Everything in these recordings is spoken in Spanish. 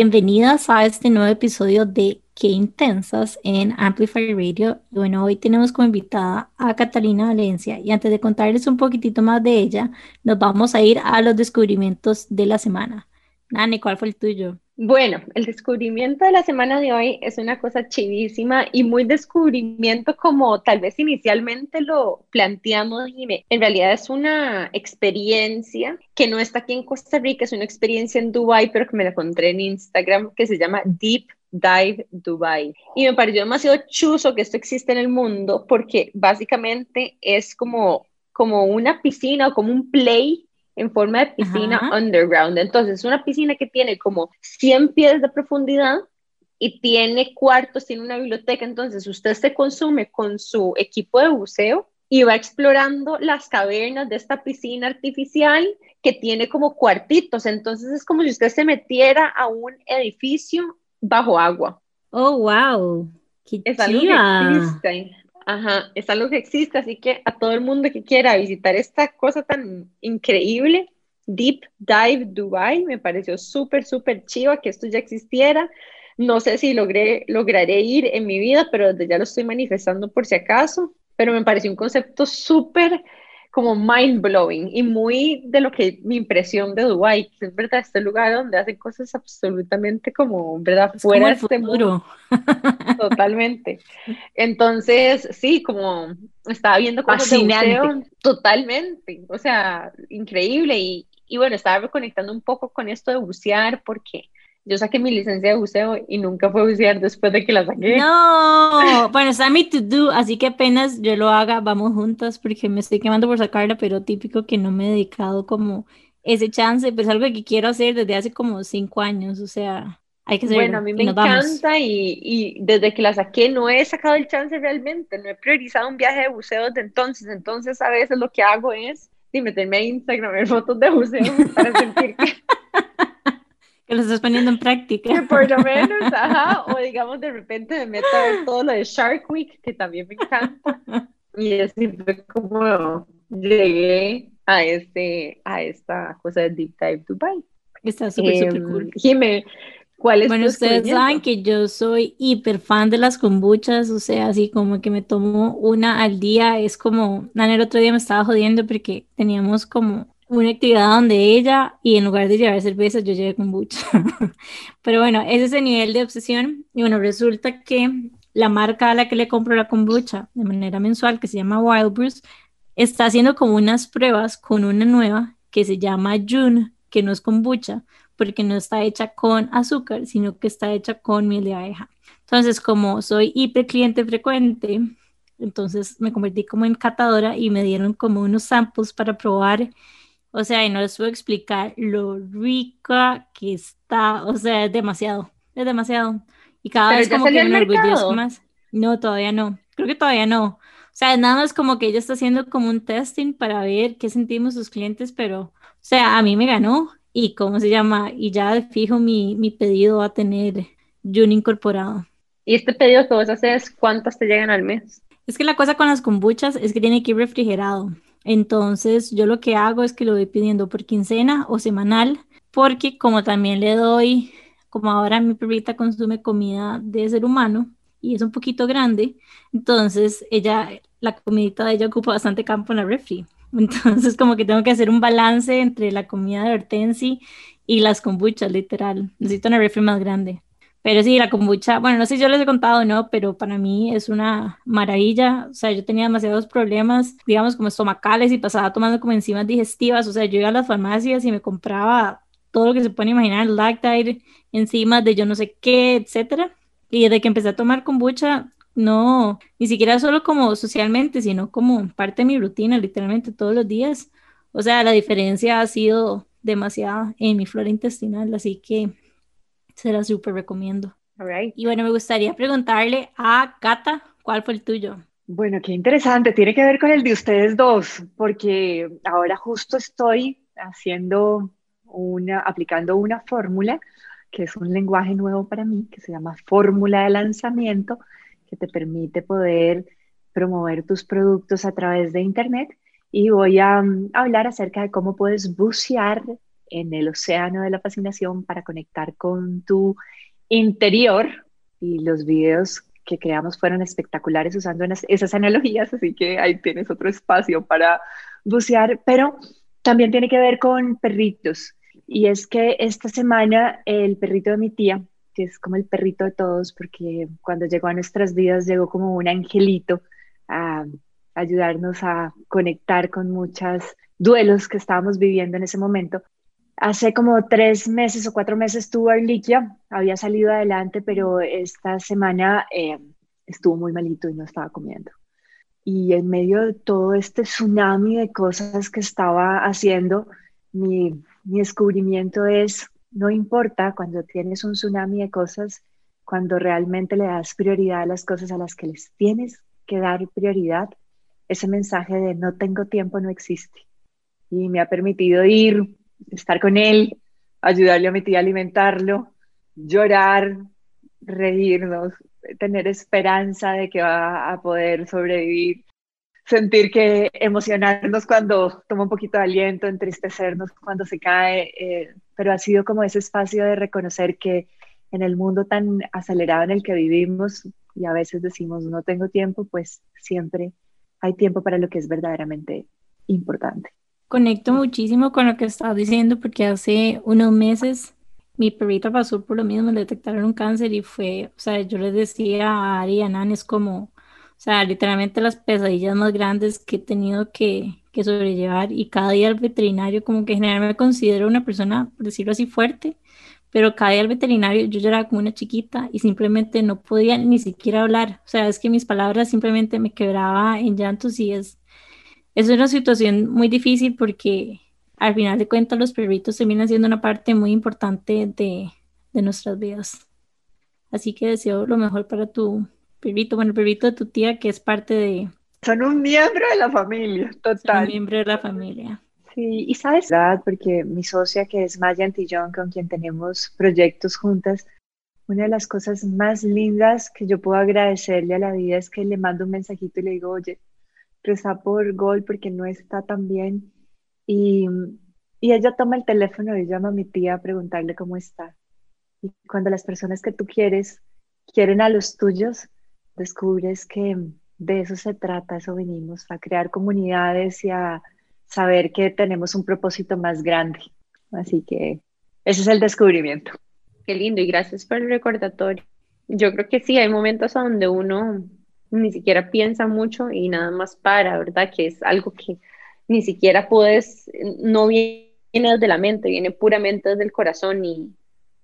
Bienvenidas a este nuevo episodio de Qué Intensas en Amplify Radio. Bueno, hoy tenemos como invitada a Catalina Valencia y antes de contarles un poquitito más de ella, nos vamos a ir a los descubrimientos de la semana. Nani, ¿cuál fue el tuyo? Bueno, el descubrimiento de la semana de hoy es una cosa chivísima y muy descubrimiento como tal vez inicialmente lo planteamos, y En realidad es una experiencia que no está aquí en Costa Rica, es una experiencia en Dubai, pero que me la encontré en Instagram que se llama Deep Dive Dubai. Y me pareció demasiado chuzo que esto existe en el mundo porque básicamente es como, como una piscina o como un play en forma de piscina underground. Entonces, es una piscina que tiene como 100 pies de profundidad y tiene cuartos, tiene una biblioteca. Entonces, usted se consume con su equipo de buceo y va explorando las cavernas de esta piscina artificial que tiene como cuartitos. Entonces, es como si usted se metiera a un edificio bajo agua. Oh, wow. Qué es algo que Ajá, es algo que existe, así que a todo el mundo que quiera visitar esta cosa tan increíble, Deep Dive Dubai, me pareció súper, súper chiva que esto ya existiera. No sé si logré, lograré ir en mi vida, pero ya lo estoy manifestando por si acaso, pero me pareció un concepto súper como mind blowing y muy de lo que mi impresión de Dubai, que es verdad, este lugar donde hacen cosas absolutamente como, ¿verdad? Fuera de este mundo. Totalmente. Entonces, sí, como estaba viendo cosas de totalmente, o sea, increíble y, y bueno, estaba reconectando un poco con esto de bucear porque yo saqué mi licencia de buceo y nunca fue bucear después de que la saqué. No, bueno, está mi to do, así que apenas yo lo haga, vamos juntas porque me estoy quemando por sacarla, pero típico que no me he dedicado como ese chance, pero es algo que quiero hacer desde hace como cinco años, o sea, hay que hacerlo. Bueno, a mí me encanta y, y, desde que la saqué no he sacado el chance realmente, no he priorizado un viaje de buceo desde entonces, entonces a veces lo que hago es meterme a Instagram, ver fotos de buceo para sentir que... Que lo estás poniendo en práctica. Que por lo menos, ajá, o digamos de repente me meto a ver todo lo de Shark Week, que también me encanta. Y así fue como llegué a, este, a esta cosa de Deep Dive Dubai. Está súper, súper em, cool. Jimé, ¿cuál es Bueno, ustedes saben que yo soy hiper fan de las kombuchas, o sea, así como que me tomo una al día, es como, Nana el otro día me estaba jodiendo porque teníamos como una actividad donde ella, y en lugar de llevar cerveza, yo llevé kombucha. Pero bueno, ese es el nivel de obsesión. Y bueno, resulta que la marca a la que le compro la kombucha de manera mensual, que se llama Wild Bruce, está haciendo como unas pruebas con una nueva que se llama June, que no es kombucha, porque no está hecha con azúcar, sino que está hecha con miel de abeja. Entonces, como soy hiper cliente frecuente, entonces me convertí como en catadora y me dieron como unos samples para probar o sea, y no les puedo explicar lo rica que está. O sea, es demasiado. Es demasiado. Y cada vez como que me enorgullezco más. No, todavía no. Creo que todavía no. O sea, nada más como que ella está haciendo como un testing para ver qué sentimos sus clientes, pero, o sea, a mí me ganó. Y cómo se llama, y ya fijo mi, mi pedido va a tener June incorporado. ¿Y este pedido que vos haces, cuántas te llegan al mes? Es que la cosa con las kombuchas es que tiene que ir refrigerado. Entonces, yo lo que hago es que lo voy pidiendo por quincena o semanal, porque como también le doy, como ahora mi perrita consume comida de ser humano y es un poquito grande, entonces ella, la comidita de ella ocupa bastante campo en la refri. Entonces, como que tengo que hacer un balance entre la comida de Hortensi y las kombuchas, literal. Necesito una refri más grande. Pero sí, la kombucha, bueno, no sé si yo les he contado o no, pero para mí es una maravilla. O sea, yo tenía demasiados problemas, digamos, como estomacales y pasaba tomando como enzimas digestivas. O sea, yo iba a las farmacias y me compraba todo lo que se puede imaginar, lactite, enzimas de yo no sé qué, etcétera. Y desde que empecé a tomar kombucha, no, ni siquiera solo como socialmente, sino como parte de mi rutina, literalmente todos los días. O sea, la diferencia ha sido demasiada en mi flora intestinal, así que se la súper recomiendo. Y bueno, me gustaría preguntarle a Cata, ¿cuál fue el tuyo? Bueno, qué interesante, tiene que ver con el de ustedes dos, porque ahora justo estoy haciendo una, aplicando una fórmula que es un lenguaje nuevo para mí, que se llama fórmula de lanzamiento, que te permite poder promover tus productos a través de Internet. Y voy a, a hablar acerca de cómo puedes bucear en el océano de la fascinación para conectar con tu interior y los videos que creamos fueron espectaculares usando esas analogías, así que ahí tienes otro espacio para bucear, pero también tiene que ver con perritos. Y es que esta semana el perrito de mi tía, que es como el perrito de todos, porque cuando llegó a nuestras vidas llegó como un angelito a ayudarnos a conectar con muchos duelos que estábamos viviendo en ese momento. Hace como tres meses o cuatro meses tuvo Arliquia, había salido adelante, pero esta semana eh, estuvo muy malito y no estaba comiendo. Y en medio de todo este tsunami de cosas que estaba haciendo, mi, mi descubrimiento es, no importa cuando tienes un tsunami de cosas, cuando realmente le das prioridad a las cosas a las que les tienes que dar prioridad, ese mensaje de no tengo tiempo no existe. Y me ha permitido ir, estar con él, ayudarle a mi tía a alimentarlo, llorar, reírnos, tener esperanza de que va a poder sobrevivir, sentir que emocionarnos cuando toma un poquito de aliento, entristecernos cuando se cae, eh, pero ha sido como ese espacio de reconocer que en el mundo tan acelerado en el que vivimos y a veces decimos no tengo tiempo, pues siempre hay tiempo para lo que es verdaderamente importante. Conecto muchísimo con lo que estás diciendo porque hace unos meses mi perrita pasó por lo mismo, le detectaron un cáncer y fue, o sea, yo les decía a Ari y a Nan, es como, o sea, literalmente las pesadillas más grandes que he tenido que, que sobrellevar y cada día al veterinario, como que en general me considero una persona, por decirlo así, fuerte, pero cada día al veterinario yo lloraba como una chiquita y simplemente no podía ni siquiera hablar, o sea, es que mis palabras simplemente me quebraba en llantos y es, es una situación muy difícil porque al final de cuentas los perritos terminan siendo una parte muy importante de, de nuestras vidas. Así que deseo lo mejor para tu perrito, bueno, el perrito de tu tía que es parte de... Son un miembro de la familia, total. un miembro de la familia. Sí, y sabes, porque mi socia que es Maya Antillón, con quien tenemos proyectos juntas, una de las cosas más lindas que yo puedo agradecerle a la vida es que le mando un mensajito y le digo, oye, reza por Gol porque no está tan bien y, y ella toma el teléfono y llama a mi tía a preguntarle cómo está. Y cuando las personas que tú quieres quieren a los tuyos, descubres que de eso se trata, eso venimos, a crear comunidades y a saber que tenemos un propósito más grande. Así que ese es el descubrimiento. Qué lindo y gracias por el recordatorio. Yo creo que sí, hay momentos donde uno ni siquiera piensa mucho y nada más para, ¿verdad? Que es algo que ni siquiera puedes, no viene desde la mente, viene puramente desde el corazón y,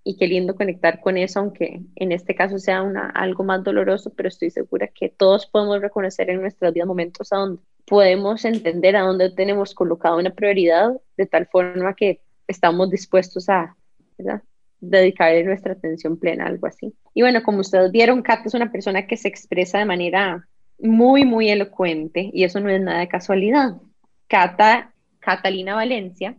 y qué lindo conectar con eso, aunque en este caso sea una, algo más doloroso, pero estoy segura que todos podemos reconocer en nuestros días momentos a donde podemos entender a dónde tenemos colocado una prioridad de tal forma que estamos dispuestos a ¿verdad? Dedicar nuestra atención plena algo así. Y bueno, como ustedes vieron, Kat es una persona que se expresa de manera muy, muy elocuente y eso no es nada de casualidad. Cata, Catalina Valencia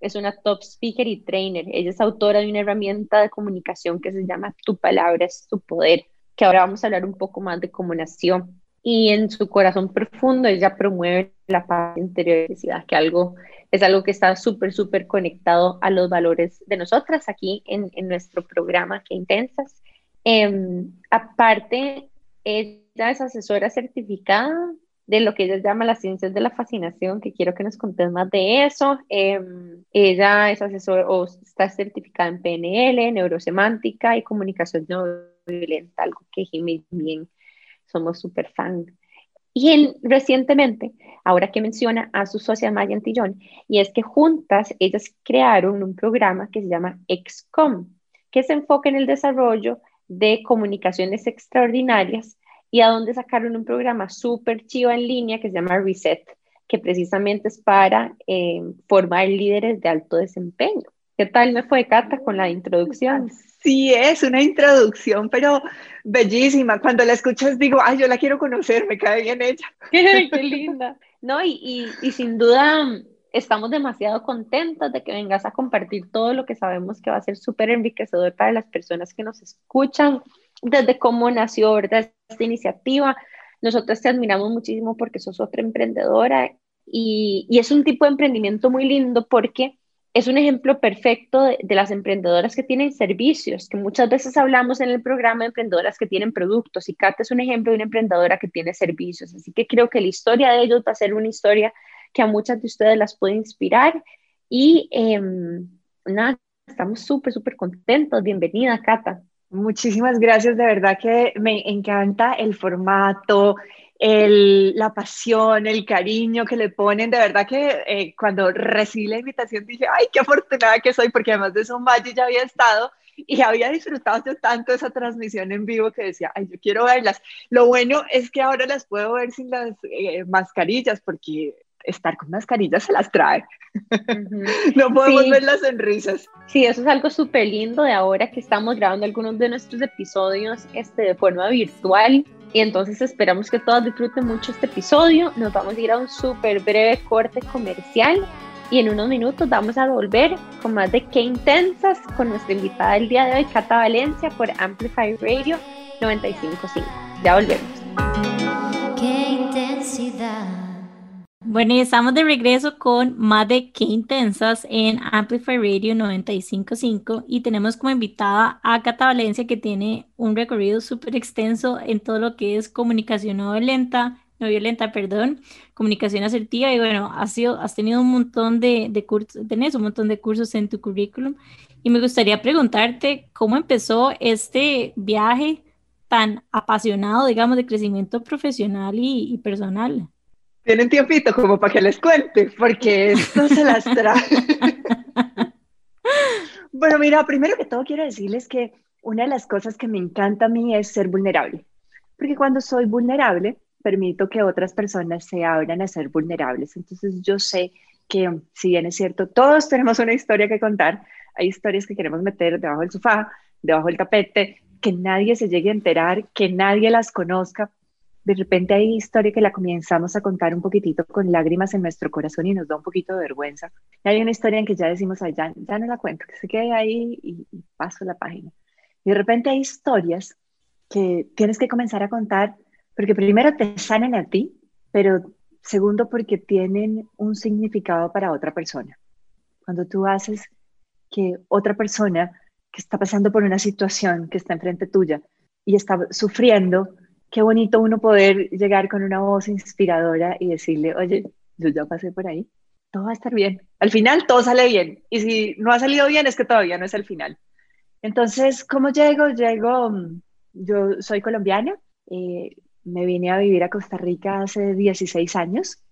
es una top speaker y trainer. Ella es autora de una herramienta de comunicación que se llama Tu palabra es tu poder, que ahora vamos a hablar un poco más de cómo nació. Y en su corazón profundo ella promueve la paz interior, que algo, es algo que está súper, súper conectado a los valores de nosotras aquí en, en nuestro programa Que Intensas. Em, aparte, ella es asesora certificada de lo que ella llama las ciencias de la fascinación, que quiero que nos contes más de eso. Em, ella es asesora o está certificada en PNL, neurosemántica y comunicación no violenta, algo que Jimmy bien somos súper fan. Y recientemente, ahora que menciona a su socia Maya Antillón, y es que juntas ellas crearon un programa que se llama XCOM, que se enfoca en el desarrollo de comunicaciones extraordinarias y a donde sacaron un programa súper chivo en línea que se llama Reset, que precisamente es para eh, formar líderes de alto desempeño. ¿Qué tal me fue, Cata, con la introducción? Sí, es una introducción, pero bellísima. Cuando la escuchas digo, ay, yo la quiero conocer, me cae bien ella. Qué, linda. No, y, y, y sin duda estamos demasiado contentos de que vengas a compartir todo lo que sabemos que va a ser súper enriquecedor para las personas que nos escuchan desde cómo nació esta iniciativa. Nosotros te admiramos muchísimo porque sos otra emprendedora y, y, es un tipo de emprendimiento muy lindo porque es un ejemplo perfecto de, las emprendedoras que tienen servicios, que muchas veces hablamos en el programa de emprendedoras que tienen productos y Cata es un ejemplo de una emprendedora que tiene servicios. Así que creo que la historia de ellos va a ser una historia que a muchas de ustedes las puede inspirar y em, nada, estamos súper, súper contentos. Bienvenida, Cata. Muchísimas gracias, de verdad que me encanta el formato, el, la pasión, el cariño que le ponen. De verdad que eh, cuando recibí la invitación dije, ay, qué afortunada que soy, porque además de eso Valle ya había estado y había disfrutado tanto esa transmisión en vivo que decía, ay, yo quiero verlas. Lo bueno es que ahora las puedo ver sin las eh, mascarillas, porque estar con mascarillas se las trae. no podemos ver las sonrisas. Sí, eso es algo súper lindo de ahora que estamos grabando algunos de nuestros episodios este, de forma virtual. Y entonces esperamos que todos disfruten mucho este episodio. Nos vamos a ir a un súper breve corte comercial y en unos minutos vamos a volver con más de Qué Intensas con nuestra invitada del día de hoy, Cata Valencia, por Amplify Radio 955. Ya volvemos. Qué intensidad. Bueno, y estamos de regreso con más de Qué Intensas en Amplify Radio 955 y tenemos como invitada a Cata Valencia que tiene un recorrido súper extenso en todo lo que es comunicación no violenta, no violenta, perdón, comunicación asertiva y bueno, has, sido, has tenido un montón de, de cursos, tenés un montón de cursos en tu currículum y me gustaría preguntarte cómo empezó este viaje tan apasionado, digamos, de crecimiento profesional y personal. Tienen tiempito como para que les cuente, porque esto se las trae. bueno, mira, primero que todo quiero decirles que una de las cosas que me encanta a mí es ser vulnerable, porque cuando soy vulnerable, permito que otras personas se abran a ser vulnerables. Entonces yo sé que, si bien es cierto, todos tenemos una historia que contar, hay historias que queremos meter debajo del sofá, debajo del tapete, que nadie se llegue a enterar, que nadie las conozca, de repente hay historia que la comenzamos a contar un poquitito con lágrimas en nuestro corazón y nos da un poquito de vergüenza. Y hay una historia en que ya decimos, ya, ya no la cuento, que se quede ahí y, paso la página. Y de repente hay historias que tienes que comenzar a contar porque primero te sanan a ti, pero segundo porque tienen un significado para otra persona. Cuando tú haces que otra persona que está pasando por una situación que está enfrente tuya y está sufriendo, qué bonito uno poder llegar con una voz inspiradora y decirle, oye, yo ya pasé por ahí, todo va a estar bien. Al final todo sale bien. Y si no ha salido bien es que todavía no es el final. Entonces, ¿cómo llego? Llego, mm, yo soy colombiana, eh, me vine a vivir a Costa Rica hace 16 años.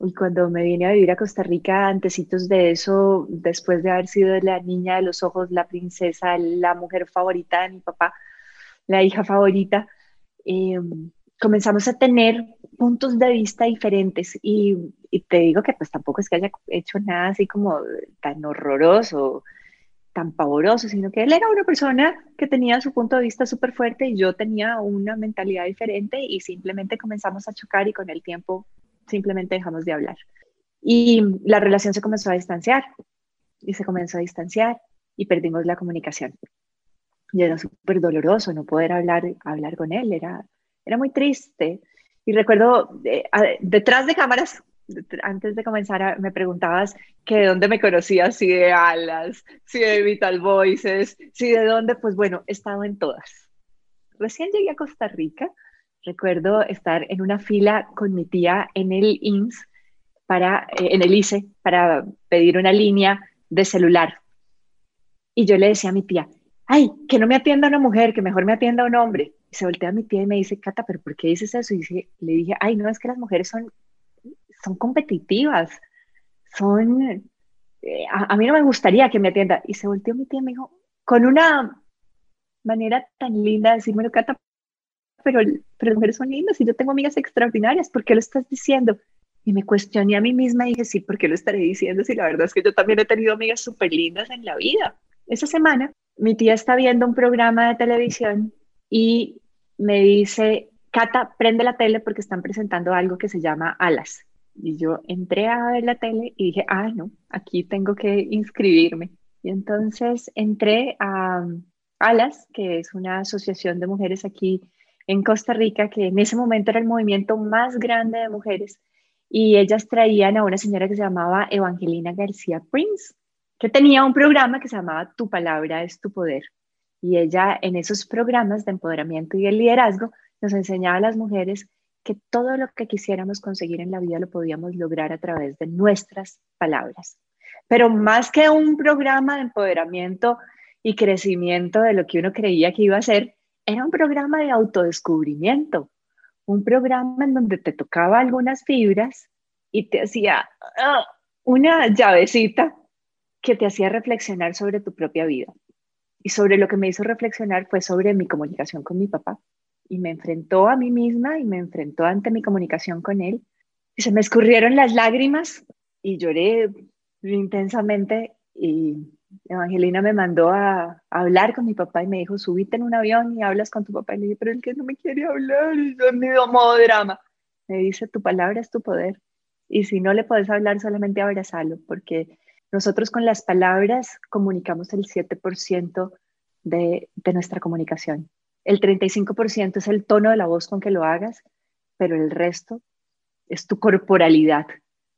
Y cuando me vine a vivir a Costa Rica, antecitos de eso, después de haber sido la niña de los ojos, la princesa, la mujer favorita de mi papá, la hija favorita, eh, comenzamos a tener puntos de vista diferentes y, te digo que pues tampoco es que haya hecho nada así como tan horroroso, tan pavoroso, sino que él era una persona que tenía su punto de vista súper fuerte y yo tenía una mentalidad diferente y simplemente comenzamos a chocar y con el tiempo simplemente dejamos de hablar. Y la relación se comenzó a distanciar y se comenzó a distanciar y perdimos la comunicación y era súper doloroso no poder hablar, hablar con él, era, era muy triste. Y recuerdo, eh, detrás de cámaras, antes de comenzar, me preguntabas que de dónde me conocías, si de Alas, si de Vital Voices, si de dónde, pues bueno, he estado en todas. Recién llegué a Costa Rica, recuerdo estar en una fila con mi tía en el INS, para, eh, en el ICE, para pedir una línea de celular. Y yo le decía a mi tía, ay, que no me atienda una mujer, que mejor me atienda un hombre. Y se voltea a mi tía y me dice, Cata, pero ¿por qué dices eso? Y le dije, ay, no, es que las mujeres son, son competitivas, son, eh, a, mí no me gustaría que me atienda. Y se volteó mi tía y me dijo, con una manera tan linda de decirme, Cata, pero, pero las mujeres son lindas y yo tengo amigas extraordinarias, ¿por qué lo estás diciendo? Y me cuestioné a mí misma y dije, sí, ¿por qué lo estaré diciendo? Si la verdad es que yo también he tenido amigas súper lindas en la vida. Esa semana mi tía está viendo un programa de televisión y me dice, Cata, prende la tele porque están presentando algo que se llama Alas. Y yo entré a ver la tele y dije, ah, no, aquí tengo que inscribirme. Y entonces entré a Alas, que es una asociación de mujeres aquí en Costa Rica, que en ese momento era el movimiento más grande de mujeres. Y ellas traían a una señora que se llamaba Evangelina García Prince, que tenía un programa que se llamaba Tu palabra es tu poder. Y ella en esos programas de empoderamiento y de liderazgo nos enseñaba a las mujeres que todo lo que quisiéramos conseguir en la vida lo podíamos lograr a través de nuestras palabras. Pero más que un programa de empoderamiento y crecimiento de lo que uno creía que iba a ser, era un programa de autodescubrimiento, un programa en donde te tocaba algunas fibras y te hacía ah, una llavecita que te hacía reflexionar sobre tu propia vida. Y sobre lo que me hizo reflexionar fue sobre mi comunicación con mi papá. Y me enfrentó a mí misma y me enfrentó ante mi comunicación con él. Y se me escurrieron las lágrimas y lloré intensamente. Y Evangelina me mandó a, hablar con mi papá y me dijo, subite en un avión y hablas con tu papá. Y le dije, pero él que no me quiere hablar. Yo dio modo drama. Me dice, tu palabra es tu poder. Y si no le puedes hablar, solamente abrazalo, porque nosotros con las palabras comunicamos el 7% de, de nuestra comunicación. El 35% es el tono de la voz con que lo hagas, pero el resto es tu corporalidad.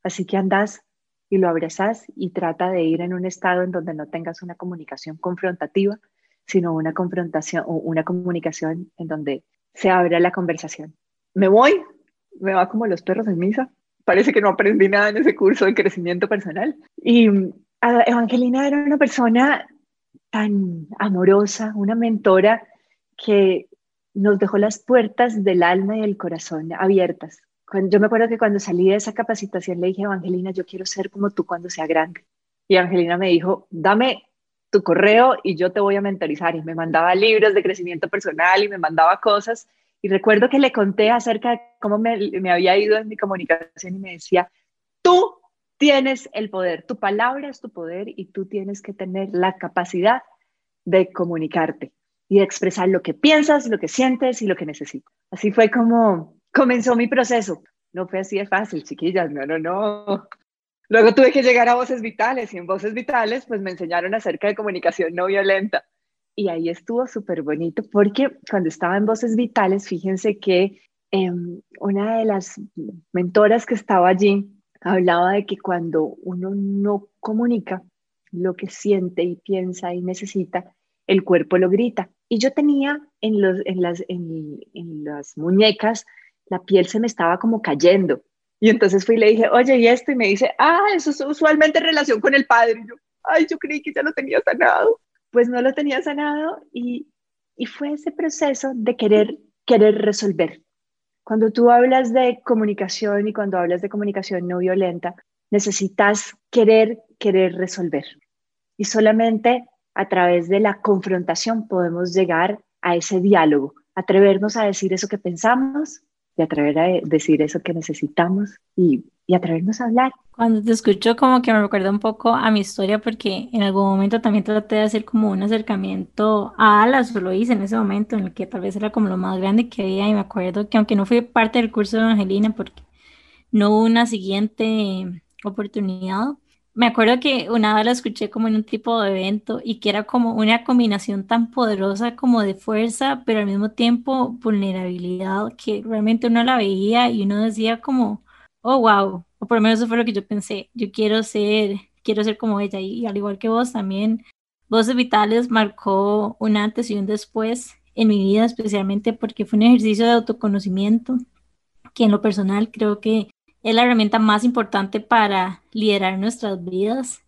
Así que andas y lo abrazas y trata de ir en un estado en donde no tengas una comunicación confrontativa, sino una confrontación o una comunicación en donde se abra la conversación. Me voy, me va como los perros en misa. Parece que no aprendí nada en ese curso de crecimiento personal. Y Evangelina era una persona tan amorosa, una mentora que nos dejó las puertas del alma y del corazón abiertas yo me acuerdo que cuando salí de esa capacitación le dije, Evangelina, yo quiero ser como tú cuando sea grande. Y Evangelina me dijo, dame tu correo y yo te voy a mentorizar. Y me mandaba libros de crecimiento personal y me mandaba cosas. Y recuerdo que le conté acerca de cómo me, había ido en mi comunicación y me decía, tú tienes el poder, tu palabra es tu poder y tú tienes que tener la capacidad de comunicarte y de expresar lo que piensas, lo que sientes y lo que necesitas. Así fue como comenzó mi proceso. No fue así de fácil, chiquillas, no, no, no. Luego tuve que llegar a Voces Vitales y en Voces Vitales pues me enseñaron acerca de comunicación no violenta. Y ahí estuvo súper bonito porque cuando estaba en Voces Vitales, fíjense que em, una de las mentoras que estaba allí hablaba de que cuando uno no comunica lo que siente y piensa y necesita, el cuerpo lo grita. Y yo tenía en, los, en, las, en, las muñecas la piel se me estaba como cayendo. Y entonces fui y le dije, oye, ¿y esto? Y me dice, ah, eso es usualmente en relación con el padre. Y yo, ay, yo creí que ya lo tenía sanado. Pues no lo tenía sanado y, y fue ese proceso de querer, querer resolver. Cuando tú hablas de comunicación y cuando hablas de comunicación no violenta, necesitas querer, querer resolver. Y solamente a través de la confrontación podemos llegar a ese diálogo, atrevernos a decir eso que pensamos, de atrever a decir eso que necesitamos y, y atrevernos a hablar. Cuando te escucho como que me recuerda un poco a mi historia porque en algún momento también traté de hacer como un acercamiento a Alas, lo hice en ese momento en el que tal vez era como lo más grande que había y me acuerdo que aunque no fui parte del curso de Evangelina porque no hubo una siguiente oportunidad, me acuerdo que una vez la escuché como en un tipo de evento y que era como una combinación tan poderosa como de fuerza, pero al mismo tiempo vulnerabilidad, que realmente uno la veía y uno decía como, oh, wow, o por lo menos eso fue lo que yo pensé, yo quiero ser, quiero ser como ella y, al igual que vos también, Voces Vitales marcó un antes y un después en mi vida, especialmente porque fue un ejercicio de autoconocimiento que en lo personal creo que es la herramienta más importante para liderar nuestras vidas.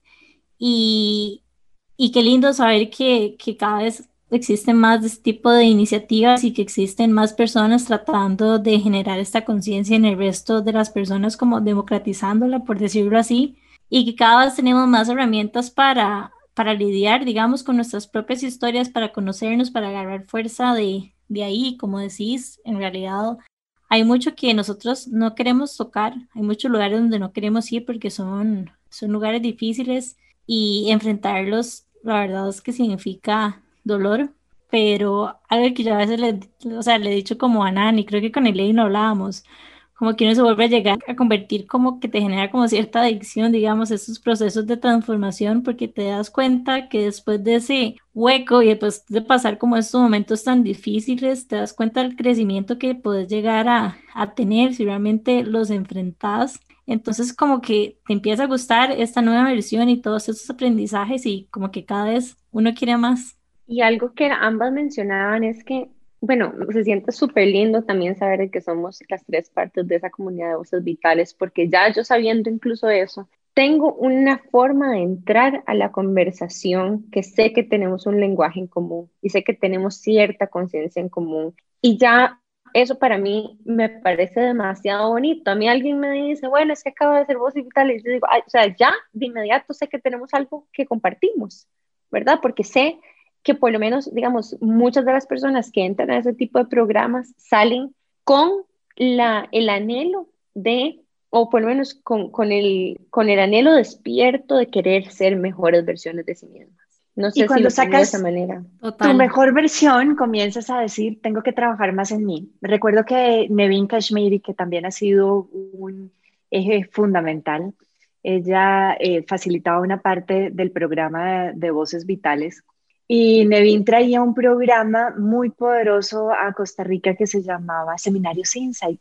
Y, y qué lindo saber que, que, cada vez existen más de este tipo de iniciativas y que existen más personas tratando de generar esta conciencia en el resto de las personas, como democratizándola, por decirlo así, y que cada vez tenemos más herramientas para, para lidiar, digamos, con nuestras propias historias, para conocernos, para agarrar fuerza de, de ahí, como decís, en realidad hay mucho que nosotros no queremos tocar, hay muchos lugares donde no queremos ir porque son, son lugares difíciles y enfrentarlos, la verdad es que significa dolor, pero algo que yo a veces le, o sea, le he dicho como a Nani, creo que con Elaine no hablábamos, como que uno se vuelve a llegar a convertir como que te genera como cierta adicción, digamos, esos procesos de transformación, porque te das cuenta que después de ese hueco y después de pasar como estos momentos tan difíciles, te das cuenta del crecimiento que puedes llegar a, a tener si realmente los enfrentas Entonces como que te empieza a gustar esta nueva versión y todos estos aprendizajes y como que cada vez uno quiere más. Y algo que ambas mencionaban es que, bueno, se siente súper lindo también saber que somos las tres partes de esa comunidad de voces vitales, porque ya yo sabiendo incluso eso, tengo una forma de entrar a la conversación que sé que tenemos un lenguaje en común y sé que tenemos cierta conciencia en común. Y ya eso para mí me parece demasiado bonito. A mí alguien me dice, bueno, es que acabo de ser voz vital, y yo digo, o sea, ya de inmediato sé que tenemos algo que compartimos, ¿verdad? Porque sé que por lo menos, digamos, muchas de las personas que entran a ese tipo de programas salen con la, el anhelo de, o por lo menos con, con, el, con el anhelo despierto de querer ser mejores versiones de sí mismas. No sé y cuando si sacas de esa manera. tu mejor versión, comienzas a decir, tengo que trabajar más en mí. Recuerdo que Nevin Kashmiri, que también ha sido un eje fundamental, ella eh, facilitaba una parte del programa de, de Voces Vitales y Nevin traía un programa muy poderoso a Costa Rica que se llamaba Seminarios Insight.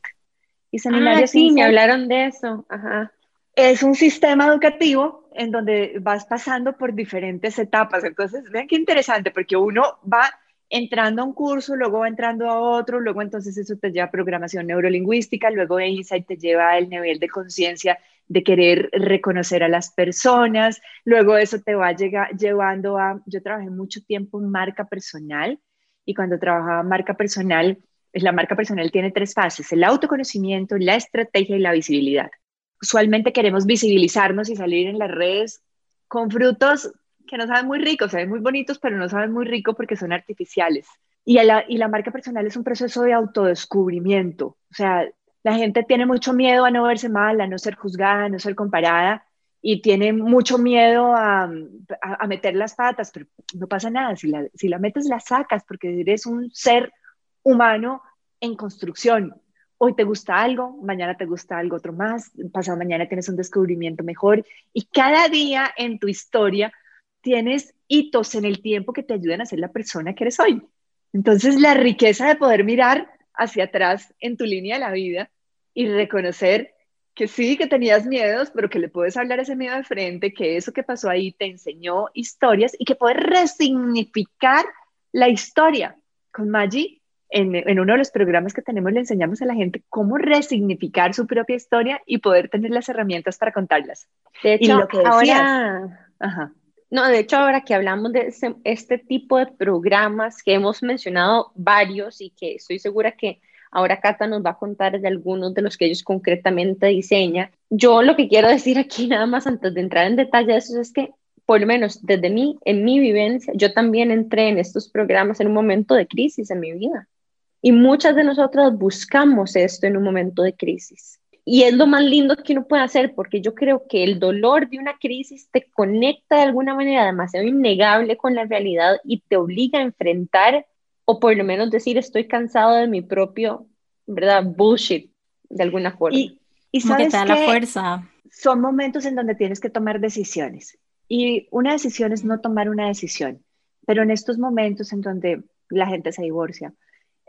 Y Seminarios ah, sí, me hablaron de eso. Ajá. Es un sistema educativo en donde vas pasando por diferentes etapas. Entonces, vean qué interesante, porque uno va entrando a un curso, luego va entrando a otro, luego entonces eso te lleva a programación neurolingüística, luego Insight te lleva al nivel de conciencia de querer reconocer a las personas, luego eso te va llevando a, yo trabajé mucho tiempo en marca personal y cuando trabajaba marca personal, la marca personal tiene tres fases, el autoconocimiento, la estrategia y la visibilidad. Usualmente queremos visibilizarnos y salir en las redes con frutos que no saben muy ricos, saben muy bonitos, pero no saben muy rico porque son artificiales. Y la, y la marca personal es un proceso de autodescubrimiento. O sea, la gente tiene mucho miedo a no verse mal, a no ser juzgada, a no ser comparada y tiene mucho miedo a, a, meter las patas, pero no pasa nada, si la, si la metes la sacas porque eres un ser humano en construcción. Hoy te gusta algo, mañana te gusta algo otro más, pasado mañana tienes un descubrimiento mejor y cada día en tu historia tienes hitos en el tiempo que te ayudan a ser la persona que eres hoy. Entonces la riqueza de poder mirar hacia atrás en tu línea de la vida y reconocer que sí, que tenías miedos, pero que le puedes hablar ese miedo de frente, que eso que pasó ahí te enseñó historias y que puedes resignificar la historia. Con Maggie, en, en, uno de los programas que tenemos, le enseñamos a la gente cómo resignificar su propia historia y poder tener las herramientas para contarlas. De hecho, ahora... Ajá. No, de hecho, ahora que hablamos de este tipo de programas que hemos mencionado varios y que estoy segura que ahora Cata nos va a contar de algunos de los que ellos concretamente diseñan, yo lo que quiero decir aquí nada más antes de entrar en detalle de eso es que por lo menos desde mí, en mi vivencia, yo también entré en estos programas en un momento de crisis en mi vida. Y muchas de nosotras buscamos esto en un momento de crisis. Y es lo más lindo que uno puede hacer, porque yo creo que el dolor de una crisis te conecta de alguna manera demasiado innegable con la realidad y te obliga a enfrentar, o por lo menos decir, estoy cansado de mi propio, ¿verdad? Bullshit, de alguna forma. Y, y sabes que, la fuerza. Son momentos en donde tienes que tomar decisiones. Y una decisión es no tomar una decisión, pero en estos momentos en donde la gente se divorcia,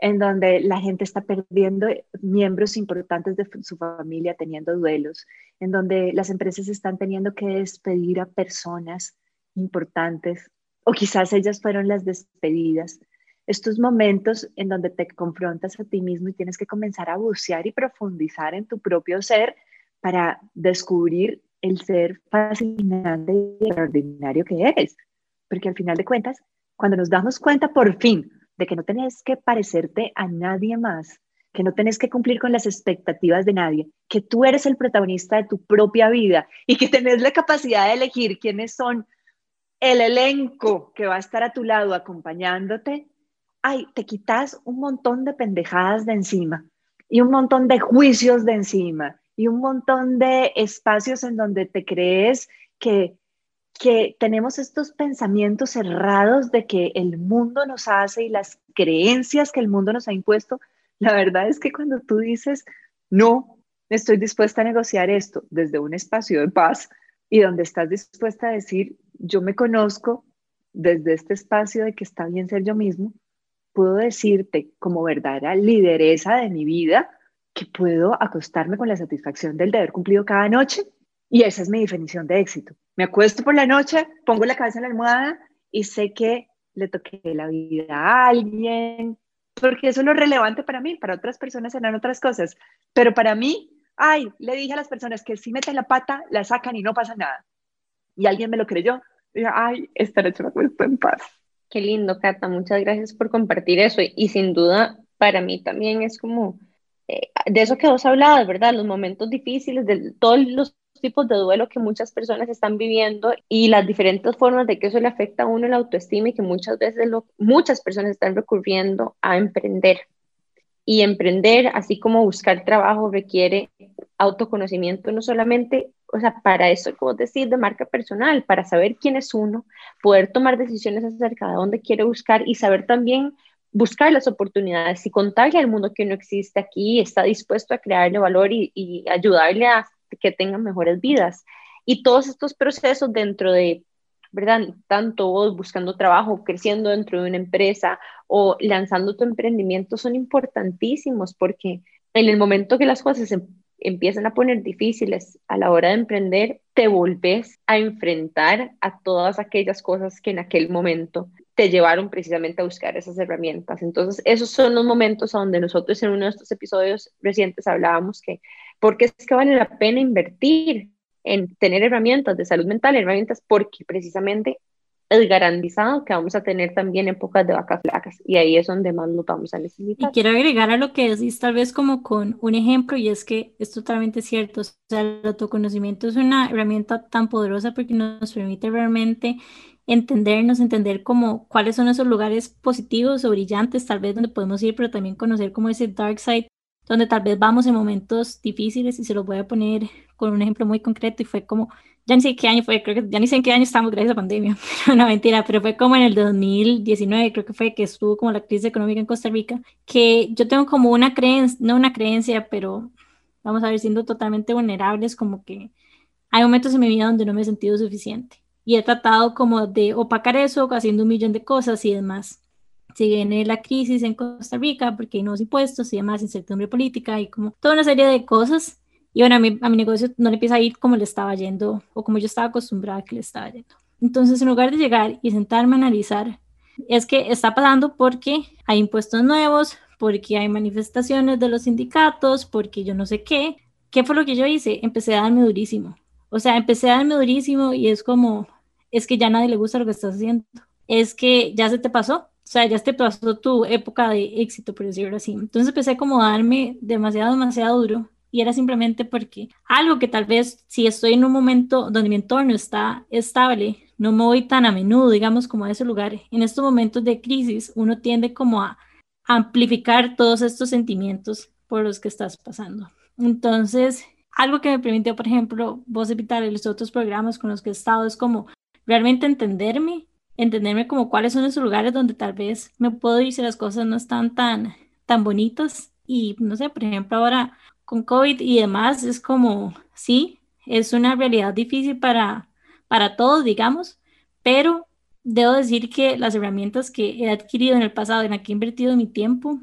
en donde la gente está perdiendo miembros importantes de su familia teniendo duelos, en donde las empresas están teniendo que despedir a personas importantes o quizás ellas fueron las despedidas. Estos momentos en donde te confrontas a ti mismo y tienes que comenzar a bucear y profundizar en tu propio ser para descubrir el ser fascinante y extraordinario que eres. Porque al final de cuentas, cuando nos damos cuenta por fin que no tenés que parecerte a nadie más, que no tenés que cumplir con las expectativas de nadie, que tú eres el protagonista de tu propia vida y que tenés la capacidad de elegir quiénes son el elenco que va a estar a tu lado acompañándote, ay, te quitas un montón de pendejadas de encima y un montón de juicios de encima y un montón de espacios en donde te crees que que tenemos estos pensamientos cerrados de que el mundo nos hace y las creencias que el mundo nos ha impuesto, la verdad es que cuando tú dices, no, estoy dispuesta a negociar esto desde un espacio de paz y donde estás dispuesta a decir, yo me conozco desde este espacio de que está bien ser yo mismo, puedo decirte como verdadera lideresa de mi vida que puedo acostarme con la satisfacción del deber cumplido cada noche y esa es mi definición de éxito. Me acuesto por la noche, pongo la cabeza en la almohada y sé que le toqué la vida a alguien, porque eso es lo relevante para mí, para otras personas serán otras cosas, pero para mí, ay, le dije a las personas que si meten la pata, la sacan y no pasa nada. Y alguien me lo creyó. Y ay, esta noche me acuesto en paz. Qué lindo, Cata, muchas gracias por compartir eso. Y, sin duda, para mí también es como eh, de eso que vos hablabas, ¿verdad? Los momentos difíciles, de todos los tipos de duelo que muchas personas están viviendo y las diferentes formas de que eso le afecta a uno la autoestima y que muchas veces muchas personas están recurriendo a emprender. Y emprender, así como buscar trabajo, requiere autoconocimiento, no solamente, o sea, para eso, como decir, de marca personal, para saber quién es uno, poder tomar decisiones acerca de dónde quiere buscar y saber también buscar las oportunidades y contarle al mundo que uno existe aquí, está dispuesto a crearle valor y, y ayudarle a que tengan mejores vidas. Y todos estos procesos dentro de, ¿verdad? Tanto vos buscando trabajo, creciendo dentro de una empresa o lanzando tu emprendimiento son importantísimos porque en el momento que las cosas se empiezan a poner difíciles a la hora de emprender, te volvés a enfrentar a todas aquellas cosas que en aquel momento te llevaron precisamente a buscar esas herramientas. Entonces, esos son los momentos donde nosotros en uno de estos episodios recientes hablábamos que porque es que vale la pena invertir en tener herramientas de salud mental, herramientas porque precisamente es garantizado que vamos a tener también épocas de vacas flacas y ahí es donde más nos vamos a necesitar. Y quiero agregar a lo que decís tal vez como con un ejemplo y es que es totalmente cierto, o sea, el autoconocimiento es una herramienta tan poderosa porque nos permite realmente entendernos, entender como cuáles son esos lugares positivos o brillantes tal vez donde podemos ir, pero también conocer como ese dark side donde tal vez vamos en momentos difíciles y se los voy a poner con un ejemplo muy concreto y fue como, ya ni sé qué año fue, creo que ya ni sé en qué año estamos gracias a la pandemia, no mentira, pero fue como en el 2019 creo que fue que estuvo como la crisis económica en Costa Rica, que yo tengo como una creencia, no una creencia, pero vamos a ver, siendo totalmente vulnerables, como que hay momentos en mi vida donde no me he sentido suficiente y he tratado como de opacar eso haciendo un millón de cosas y demás si viene la crisis en Costa Rica porque hay nuevos impuestos y demás, incertidumbre política y como toda una serie de cosas. Y bueno, a mi, a mi negocio no le empieza a ir como le estaba yendo o como yo estaba acostumbrada que le estaba yendo. Entonces, en lugar de llegar y sentarme a analizar, es que está pasando porque hay impuestos nuevos, porque hay manifestaciones de los sindicatos, porque yo no sé qué. ¿Qué fue lo que yo hice? Empecé a darme durísimo. O sea, empecé a darme durísimo y es como, es que ya nadie le gusta lo que estás haciendo. Es que ya se te pasó, sea, ya te pasó tu época de éxito, por decirlo así. Entonces empecé a acomodarme demasiado, demasiado duro y era simplemente porque algo que tal vez si estoy en un momento donde mi entorno está estable, no me voy tan a menudo, digamos, como a ese lugar. En estos momentos de crisis, uno tiende como a amplificar todos estos sentimientos por los que estás pasando. Entonces, algo que me permitió, por ejemplo, Voz Vital y los otros programas con los que he estado es como realmente entenderme entenderme como cuáles son esos lugares donde tal vez me puedo ir si las cosas no están tan, tan bonitas. Y no sé, por ejemplo, ahora con COVID y demás, es como, sí, es una realidad difícil para, para todos, digamos, pero debo decir que las herramientas que he adquirido en el pasado, en las que he invertido mi tiempo,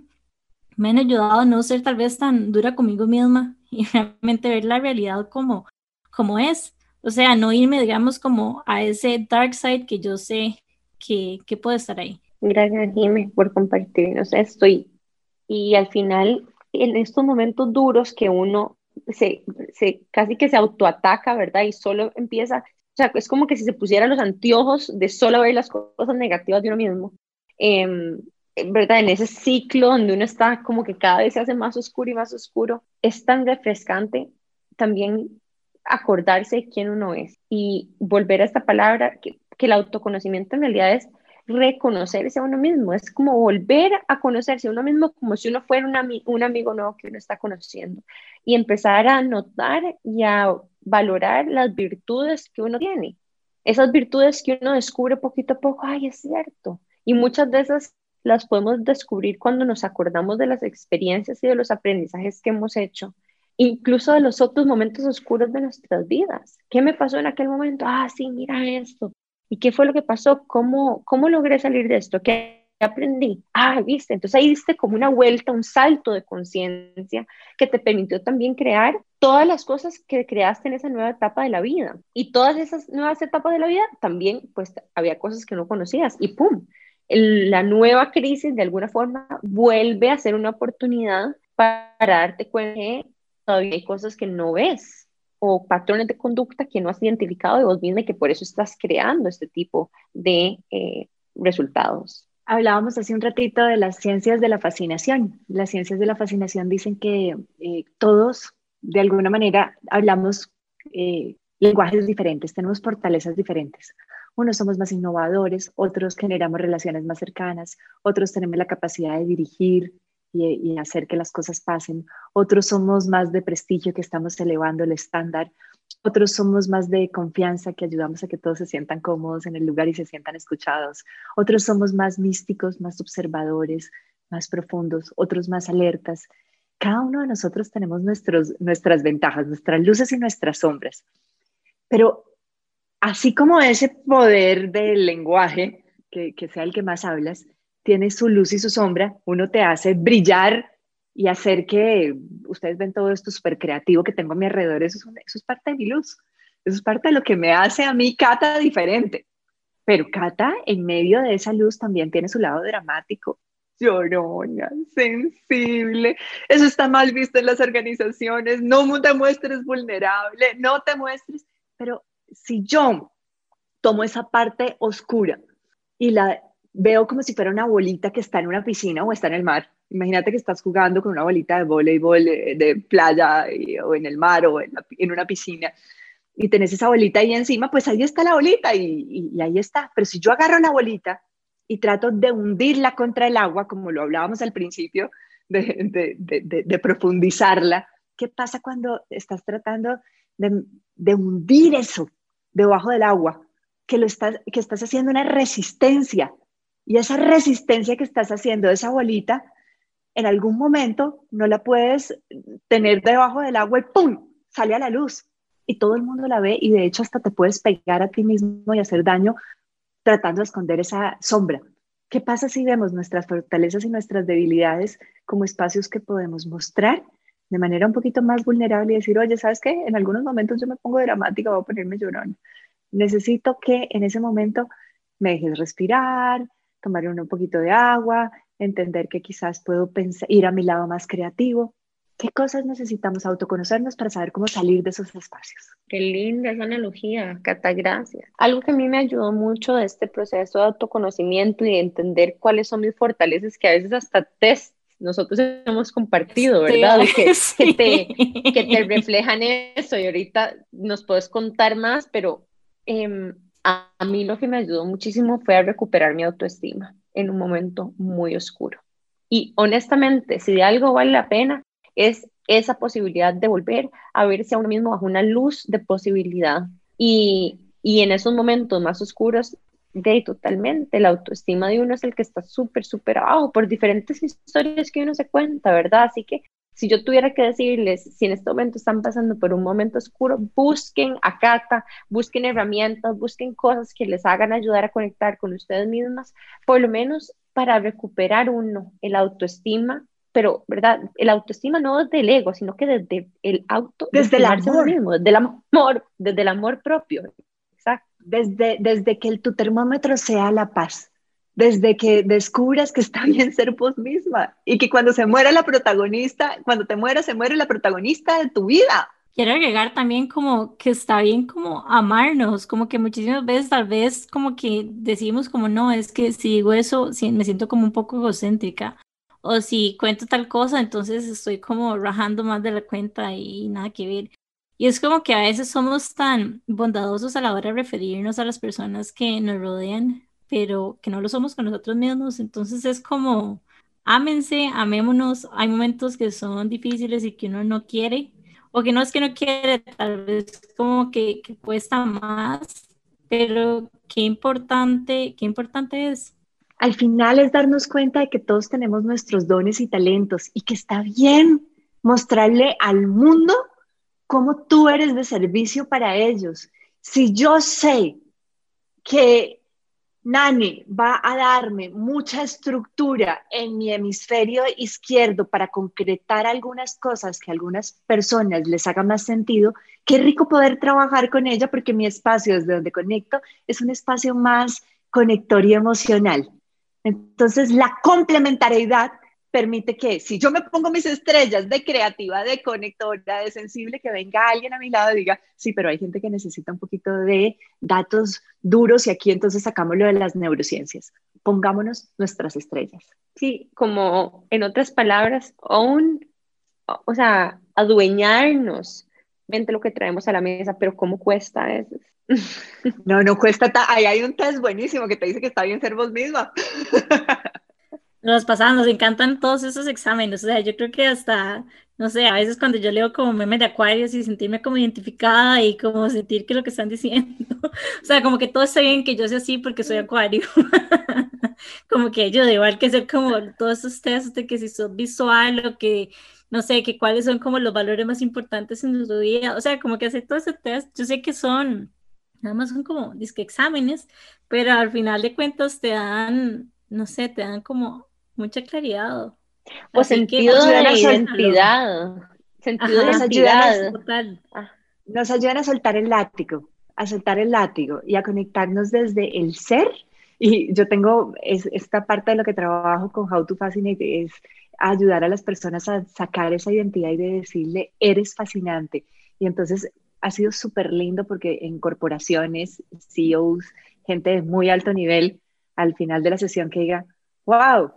me han ayudado a no ser tal vez tan dura conmigo misma y realmente ver la realidad como, como es. O sea, no irme, digamos, como a ese dark side que yo sé que, que puede estar ahí. Gracias, Jimmy, por compartirnos esto. Y, y al final, en estos momentos duros que uno se, se casi que se autoataca, ¿verdad? Y solo empieza, o sea, es como que si se pusiera los anteojos de solo ver las cosas negativas de uno mismo. Em, ¿verdad? En ese ciclo donde uno está como que cada vez se hace más oscuro y más oscuro, es tan refrescante también acordarse de quién uno es y volver a esta palabra que, que el autoconocimiento en realidad es reconocerse a uno mismo, es como volver a conocerse a uno mismo como si uno fuera un, un amigo nuevo que uno está conociendo y empezar a notar y a valorar las virtudes que uno tiene, esas virtudes que uno descubre poquito a poco, ay, es cierto, y muchas veces las podemos descubrir cuando nos acordamos de las experiencias y de los aprendizajes que hemos hecho incluso de los otros momentos oscuros de nuestras vidas. ¿Qué me pasó en aquel momento? Ah, sí, mira esto. ¿Y qué fue lo que pasó? ¿Cómo, cómo logré salir de esto? ¿Qué aprendí? Ah, viste, entonces ahí diste como una vuelta, un salto de conciencia que te permitió también crear todas las cosas que creaste en esa nueva etapa de la vida. Y todas esas nuevas etapas de la vida también, pues había cosas que no conocías y ¡pum! la nueva crisis de alguna forma vuelve a ser una oportunidad para darte cuenta que todavía hay cosas que no ves o patrones de conducta que no has identificado de vos misma y que por eso estás creando este tipo de eh, resultados. Hablábamos hace un ratito de las ciencias de la fascinación. Las ciencias de la fascinación dicen que eh, todos, de alguna manera, hablamos eh, lenguajes diferentes, tenemos fortalezas diferentes. Unos somos más innovadores, otros generamos relaciones más cercanas, otros tenemos la capacidad de dirigir y, hacer que las cosas pasen, otros somos más de prestigio que estamos elevando el estándar, otros somos más de confianza, que ayudamos a que todos se sientan cómodos en el lugar y se sientan escuchados. Otros somos más místicos, más observadores, más profundos, otros más alertas. Cada uno de nosotros tenemos nuestros, nuestras ventajas, nuestras luces y nuestras sombras. Pero así como ese poder del lenguaje, que sea el que más hablas, tiene su luz y su sombra, uno te hace brillar y hacer que ustedes ven todo esto súper creativo que tengo a mi alrededor, eso es, parte de mi luz, eso es parte de lo que me hace a mí Cata diferente. Pero Cata, en medio de esa luz, también tiene su lado dramático, llorona, sensible. Eso está mal visto en las organizaciones. No te muestres vulnerable, no te muestres. Pero si yo tomo esa parte oscura y la veo como si fuera una bolita que está en una piscina o está en el mar, Imagínate que estás jugando con una bolita de voleibol de, playa o en el mar o en, una piscina y tenés esa bolita ahí encima, pues ahí está la bolita y, ahí está. Pero si yo agarro la bolita y trato de hundirla contra el agua, como lo hablábamos al principio, de, profundizarla, ¿qué pasa cuando estás tratando de, hundir eso debajo del agua? Que, lo estás, que estás haciendo una resistencia. Y esa resistencia que estás haciendo esa bolita en algún momento no la puedes tener debajo del agua y ¡pum! sale a la luz y todo el mundo la ve y de hecho hasta te puedes pegar a ti mismo y hacer daño tratando de esconder esa sombra. ¿Qué pasa si vemos nuestras fortalezas y nuestras debilidades como espacios que podemos mostrar de manera un poquito más vulnerable y decir, oye, ¿sabes qué? En algunos momentos yo me pongo dramática, voy a ponerme llorón. Necesito que en ese momento me dejes respirar, tomar un poquito de agua, entender que quizás puedo pensar, ir a mi lado más creativo. ¿Qué cosas necesitamos autoconocernos para saber cómo salir de esos espacios? Qué linda esa analogía, Cata, gracias. Algo que a mí me ayudó mucho de este proceso de autoconocimiento y de entender cuáles son mis fortalezas, que a veces hasta test nosotros hemos compartido, ¿verdad? que, que, te, que te reflejan eso y ahorita nos puedes contar más, pero em, a, mí lo que me ayudó muchísimo fue a recuperar mi autoestima en un momento muy oscuro. Y honestamente, si de algo vale la pena, es esa posibilidad de volver a verse a uno mismo bajo una luz de posibilidad. Y, y en esos momentos más oscuros, de totalmente, la autoestima de uno es el que está súper, súper abajo por diferentes historias que uno se cuenta, ¿verdad? Así que si yo tuviera que decirles, si en este momento están pasando por un momento oscuro, busquen a Cata, busquen herramientas, busquen cosas que les hagan ayudar a conectar con ustedes mismas, por lo menos para recuperar uno el autoestima, pero, ¿verdad? El autoestima no desde el ego, sino que desde el auto, desde el amor mismo, desde el amor, desde el amor propio. Exacto. Desde, desde que el, tu termómetro sea la paz desde que descubras que está bien ser vos misma y que cuando se muera la protagonista, cuando te mueras, se muere la protagonista de tu vida. Quiero agregar también como que está bien como amarnos, como que muchísimas veces tal vez como que decimos como no, es que si digo eso, me siento como un poco egocéntrica. O si cuento tal cosa, entonces estoy como rajando más de la cuenta y nada que ver. Y es como que a veces somos tan bondadosos a la hora de referirnos a las personas que nos rodean pero que no lo somos con nosotros mismos. Entonces es como, ámense, amémonos. Hay momentos que son difíciles y que uno no quiere, o que no es que no quiere, tal vez como que, que cuesta más, pero qué importante, qué importante es. Al final es darnos cuenta de que todos tenemos nuestros dones y talentos y que está bien mostrarle al mundo cómo tú eres de servicio para ellos. Si yo sé que Nani va a darme mucha estructura en mi hemisferio izquierdo para concretar algunas cosas que a algunas personas les haga más sentido, qué rico poder trabajar con ella porque mi espacio desde donde conecto es un espacio más conector emocional. Entonces, la complementariedad permite que si yo me pongo mis estrellas de creativa, de conectora, de sensible, que venga alguien a mi lado y diga, sí, pero hay gente que necesita un poquito de datos duros y aquí entonces sacamos lo de las neurociencias. Pongámonos nuestras estrellas. Sí, como en otras palabras, own, o sea, adueñarnos mente lo que traemos a la mesa, pero ¿cómo cuesta eso? No, no cuesta. Ahí hay un test buenísimo que te dice que está bien ser vos misma. Nos pasamos, nos encantan todos esos exámenes. O sea, yo creo que hasta, no sé, a veces cuando yo leo como memes de acuarios y sentirme como identificada y como sentir que lo que están diciendo, o sea, como que todo está bien que yo sea así porque soy acuario. como que yo, de igual que ser como todos esos test de que si sos visual o que, no sé, que cuáles son como los valores más importantes en tu vida. O sea, como que hacer todo ese test, yo sé que son, nada más son como disque exámenes, pero al final de cuentas te dan, no sé, te dan como mucha claridad. O sentido de identidad. Sentido de identidad. Ah. Nos ayudan a soltar el látigo, a soltar el látigo y a conectarnos desde el ser. Y yo tengo esta parte de lo que trabajo con How to Fascinate es ayudar a las personas a sacar esa identidad y de decirle, eres fascinante. Y entonces ha sido súper lindo porque en corporaciones, CEOs, gente de muy alto nivel, al final de la sesión que diga, wow,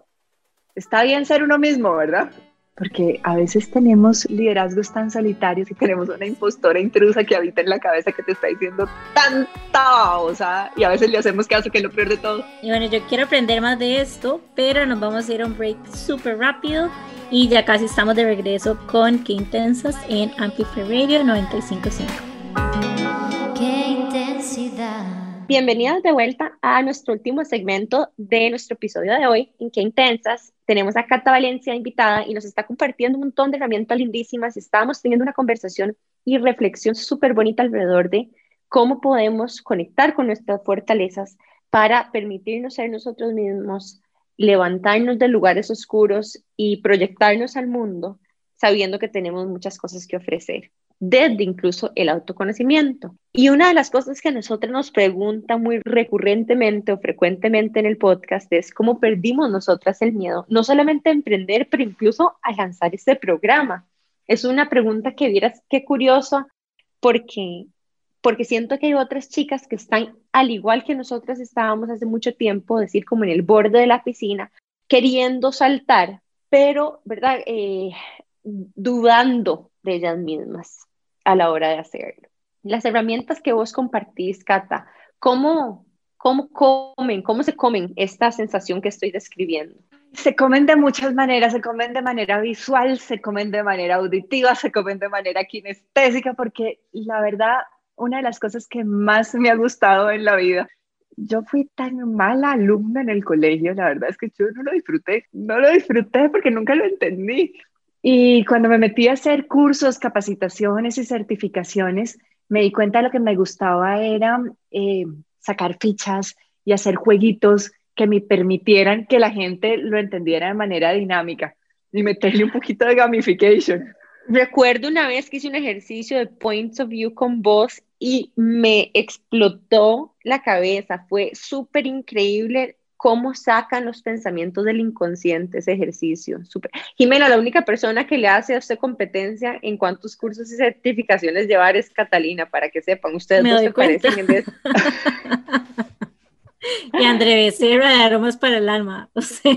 está bien ser uno mismo, ¿verdad? Porque a veces tenemos liderazgos tan solitarios y tenemos una impostora intrusa que habita en la cabeza que te está diciendo tanta cosa y a veces le hacemos caso que es lo peor de todo. Y bueno, yo quiero aprender más de esto, pero nos vamos a ir a un break súper rápido y ya casi estamos de regreso con Qué Intensas en Amplify Radio 955. Qué intensidad. Bienvenidas de vuelta a nuestro último segmento de nuestro episodio de hoy, en Qué Intensas. Tenemos a Cata Valencia invitada y nos está compartiendo un montón de herramientas lindísimas. Estábamos teniendo una conversación y reflexión súper bonita alrededor de cómo podemos conectar con nuestras fortalezas para permitirnos ser nosotros mismos, levantarnos de lugares oscuros y proyectarnos al mundo sabiendo que tenemos muchas cosas que ofrecer desde incluso el autoconocimiento. Y una de las cosas que a nosotros nos pregunta muy recurrentemente o frecuentemente en el podcast es cómo perdimos nosotras el miedo, no solamente a emprender, pero incluso a lanzar este programa. Es una pregunta que vieras qué curioso porque porque siento que hay otras chicas que están al igual que nosotras estábamos hace mucho tiempo, decir como en el borde de la piscina, queriendo saltar, pero, ¿verdad? Eh, dudando de ellas mismas a la hora de hacerlo. Las herramientas que vos compartís, Cata, ¿cómo, cómo comen, cómo se comen esta sensación que estoy describiendo? Se comen de muchas maneras, se comen de manera visual, se comen de manera auditiva, se comen de manera kinestésica, porque la verdad, una de las cosas que más me ha gustado en la vida, yo fui tan mala alumna en el colegio, la verdad es que yo no lo disfruté, no lo disfruté porque nunca lo entendí. Y cuando me metí a hacer cursos, capacitaciones y certificaciones, me di cuenta de lo que me gustaba era eh, sacar fichas y hacer jueguitos que me permitieran que la gente lo entendiera de manera dinámica y meterle un poquito de gamification. Recuerdo una vez que hice un ejercicio de points of view con vos y me explotó la cabeza. Fue súper increíble cómo sacan los pensamientos del inconsciente ese ejercicio. Super. Jimena, la única persona que le hace a usted competencia en cuántos cursos y certificaciones llevar es Catalina, para que sepan, ustedes no se parecen en y André Becerra de Aromas para el Alma. O sea,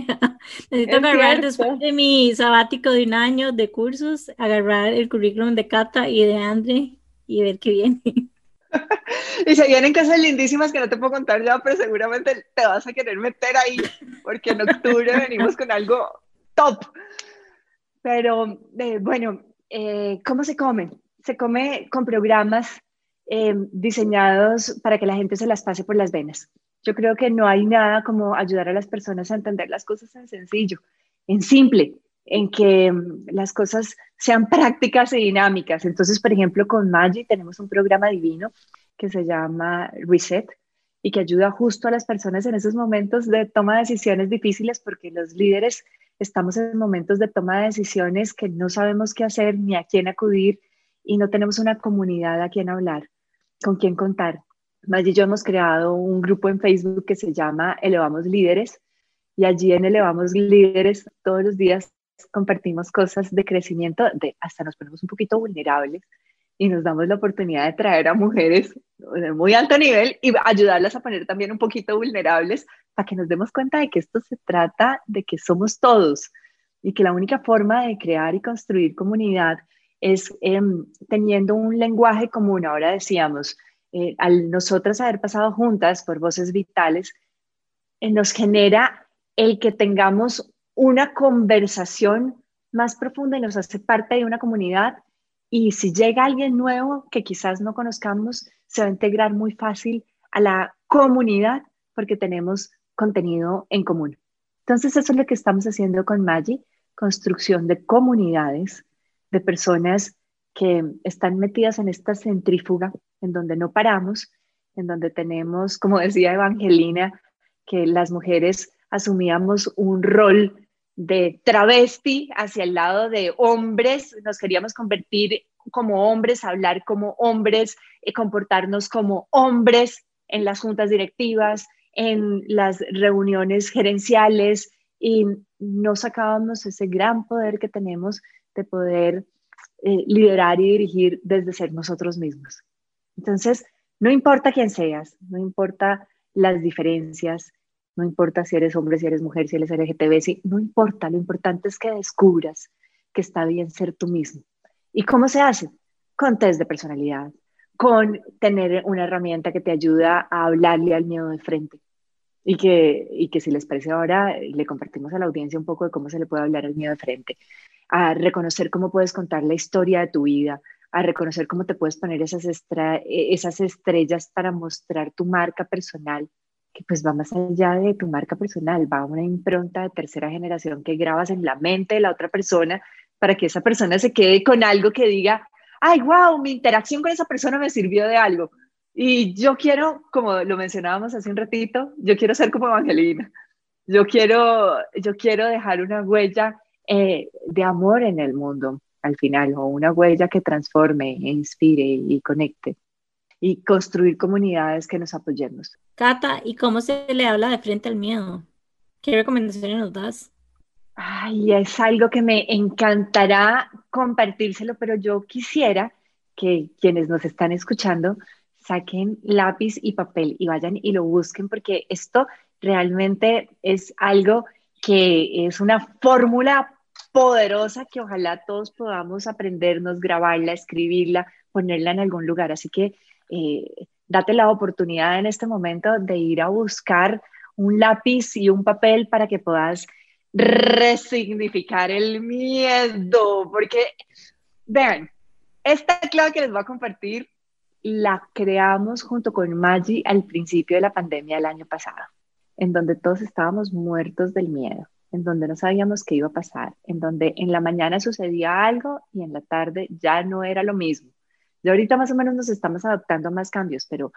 necesito agarrar después de mi sabático de un año de cursos, agarrar el currículum de Cata y de André y ver qué viene. y se vienen cosas lindísimas que no te puedo contar ya, pero seguramente te vas a querer meter ahí, porque en octubre venimos con algo top. Pero eh, bueno, eh, ¿cómo se come? Se come con programas eh, diseñados para que la gente se las pase por las venas. Yo creo que no hay nada como ayudar a las personas a entender las cosas en sencillo, en simple, en que mm, las cosas sean prácticas y dinámicas. Entonces, por ejemplo, con Maggi tenemos un programa divino que se llama Reset y que ayuda justo a las personas en esos momentos de toma de decisiones difíciles porque los líderes estamos en momentos de toma de decisiones que no sabemos qué hacer ni a quién acudir y no tenemos una comunidad a quien hablar, con quien contar. Más y yo hemos creado un grupo en Facebook que se llama Elevamos Líderes y allí en Elevamos Líderes todos los días compartimos cosas de crecimiento, de hasta nos ponemos un poquito vulnerables y nos damos la oportunidad de traer a mujeres de muy alto nivel y ayudarlas a poner también un poquito vulnerables para que nos demos cuenta de que esto se trata de que somos todos y que la única forma de crear y construir comunidad es em, teniendo un lenguaje común. Ahora decíamos, eh, al nosotras haber pasado juntas por voces vitales, eh, nos genera el que tengamos una conversación más profunda y nos hace parte de una comunidad. Y si llega alguien nuevo que quizás no conozcamos, se va a integrar muy fácil a la comunidad porque tenemos contenido en común. Entonces, eso es lo que estamos haciendo con Maggi, construcción de comunidades de personas que están metidas en esta centrífuga en donde no paramos, en donde tenemos, como decía Evangelina, que las mujeres asumíamos un rol de travesti hacia el lado de hombres, nos queríamos convertir como hombres, hablar como hombres, eh, comportarnos como hombres en las juntas directivas, en las reuniones gerenciales y no sacábamos ese gran poder que tenemos de poder eh, liderar y dirigir desde ser nosotros mismos. Entonces, no importa quién seas, no importa las diferencias, no importa si eres hombre, si eres mujer, si eres LGTB, si, no importa, lo importante es que descubras que está bien ser tú mismo. ¿Y cómo se hace? Con test de personalidad, con tener una herramienta que te ayuda a hablarle al miedo de frente. Y que, y que si les parece ahora, le compartimos a la audiencia un poco de cómo se le puede hablar al miedo de frente, a reconocer cómo puedes contar la historia de tu vida, a reconocer cómo te puedes poner esas, esas estrellas para mostrar tu marca personal, que pues va más allá de tu marca personal, va a una impronta de tercera generación que grabas en la mente de la otra persona para que esa persona se quede con algo que diga, ay, wow, mi interacción con esa persona me sirvió de algo. Y yo quiero, como lo mencionábamos hace un ratito, yo quiero ser como Evangelina. Yo quiero, yo quiero dejar una huella eh, de amor en el mundo al final, o una huella que transforme, inspire y conecte y construir comunidades que nos apoyemos. Cata, ¿y cómo se le habla de frente al miedo? ¿Qué recomendaciones nos das? Ay, es algo que me encantará compartírselo, pero yo quisiera que quienes nos están escuchando saquen lápiz y papel y vayan y lo busquen porque esto realmente es algo que es una fórmula poderosa que ojalá todos podamos aprendernos, grabarla, escribirla, ponerla en algún lugar. Así que eh, date la oportunidad en este momento de ir a buscar un lápiz y un papel para que puedas resignificar el miedo, porque vean, esta clave que les voy a compartir la creamos junto con Maggie al principio de la pandemia del año pasado, en donde todos estábamos muertos del miedo, en donde no sabíamos qué iba a pasar, en donde en la mañana sucedía algo y en la tarde ya no era lo mismo. Y ahorita más o menos nos estamos adaptando a más cambios, pero,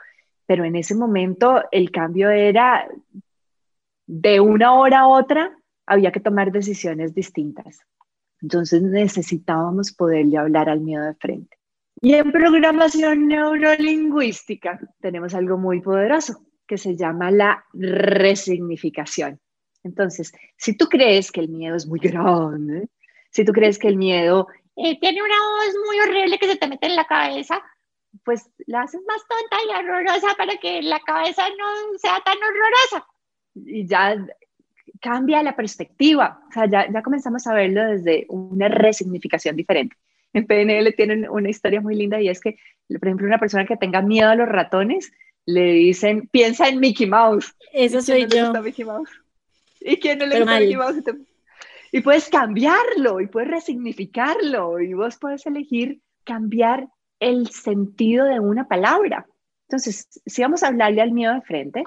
pero en ese momento el cambio era de una hora a otra, había que tomar decisiones distintas. Entonces necesitábamos poderle hablar al miedo de frente. Y en programación neurolingüística tenemos algo muy poderoso que se llama la resignificación. Entonces, si tú crees que el miedo es muy grande, si tú crees que el miedo eh, tiene una voz muy horrible que se te mete en la cabeza, pues la haces más tonta y horrorosa para que la cabeza no sea tan horrorosa. Y ya cambia la perspectiva, o sea, ya, ya comenzamos a verlo desde una resignificación diferente. En PNL tienen una historia muy linda y es que, por ejemplo, una persona que tenga miedo a los ratones, le dicen, piensa en Mickey Mouse. Eso soy yo. Mickey Mouse? ¿Y quién no le gusta Mickey Mouse? Y puedes cambiarlo y puedes resignificarlo y vos puedes elegir cambiar el sentido de una palabra. Entonces, si vamos a hablarle al miedo de frente,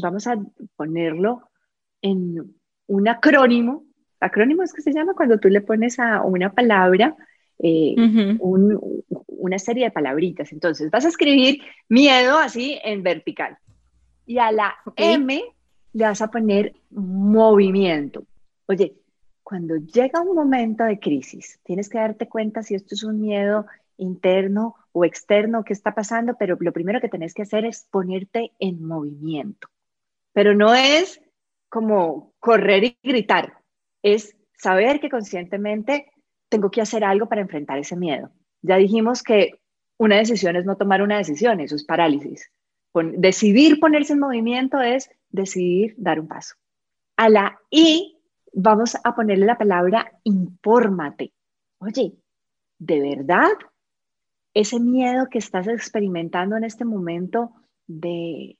vamos a ponerlo en un acrónimo. Acrónimo es que se llama cuando tú le pones a una palabra eh, una serie de palabritas. Entonces, vas a escribir miedo así en vertical. Y a la M le vas a poner movimiento. Oye, cuando llega un momento de crisis, tienes que darte cuenta si esto es un miedo interno o externo que está pasando, pero lo primero que tenés que hacer es ponerte en movimiento. Pero no es como correr y gritar, es saber que conscientemente tengo que hacer algo para enfrentar ese miedo. Ya dijimos que una decisión es no tomar una decisión, eso es parálisis. decidir ponerse en movimiento es decidir dar un paso. A la I vamos a ponerle la palabra infórmate. Oye, ¿de verdad ese miedo que estás experimentando en este momento de,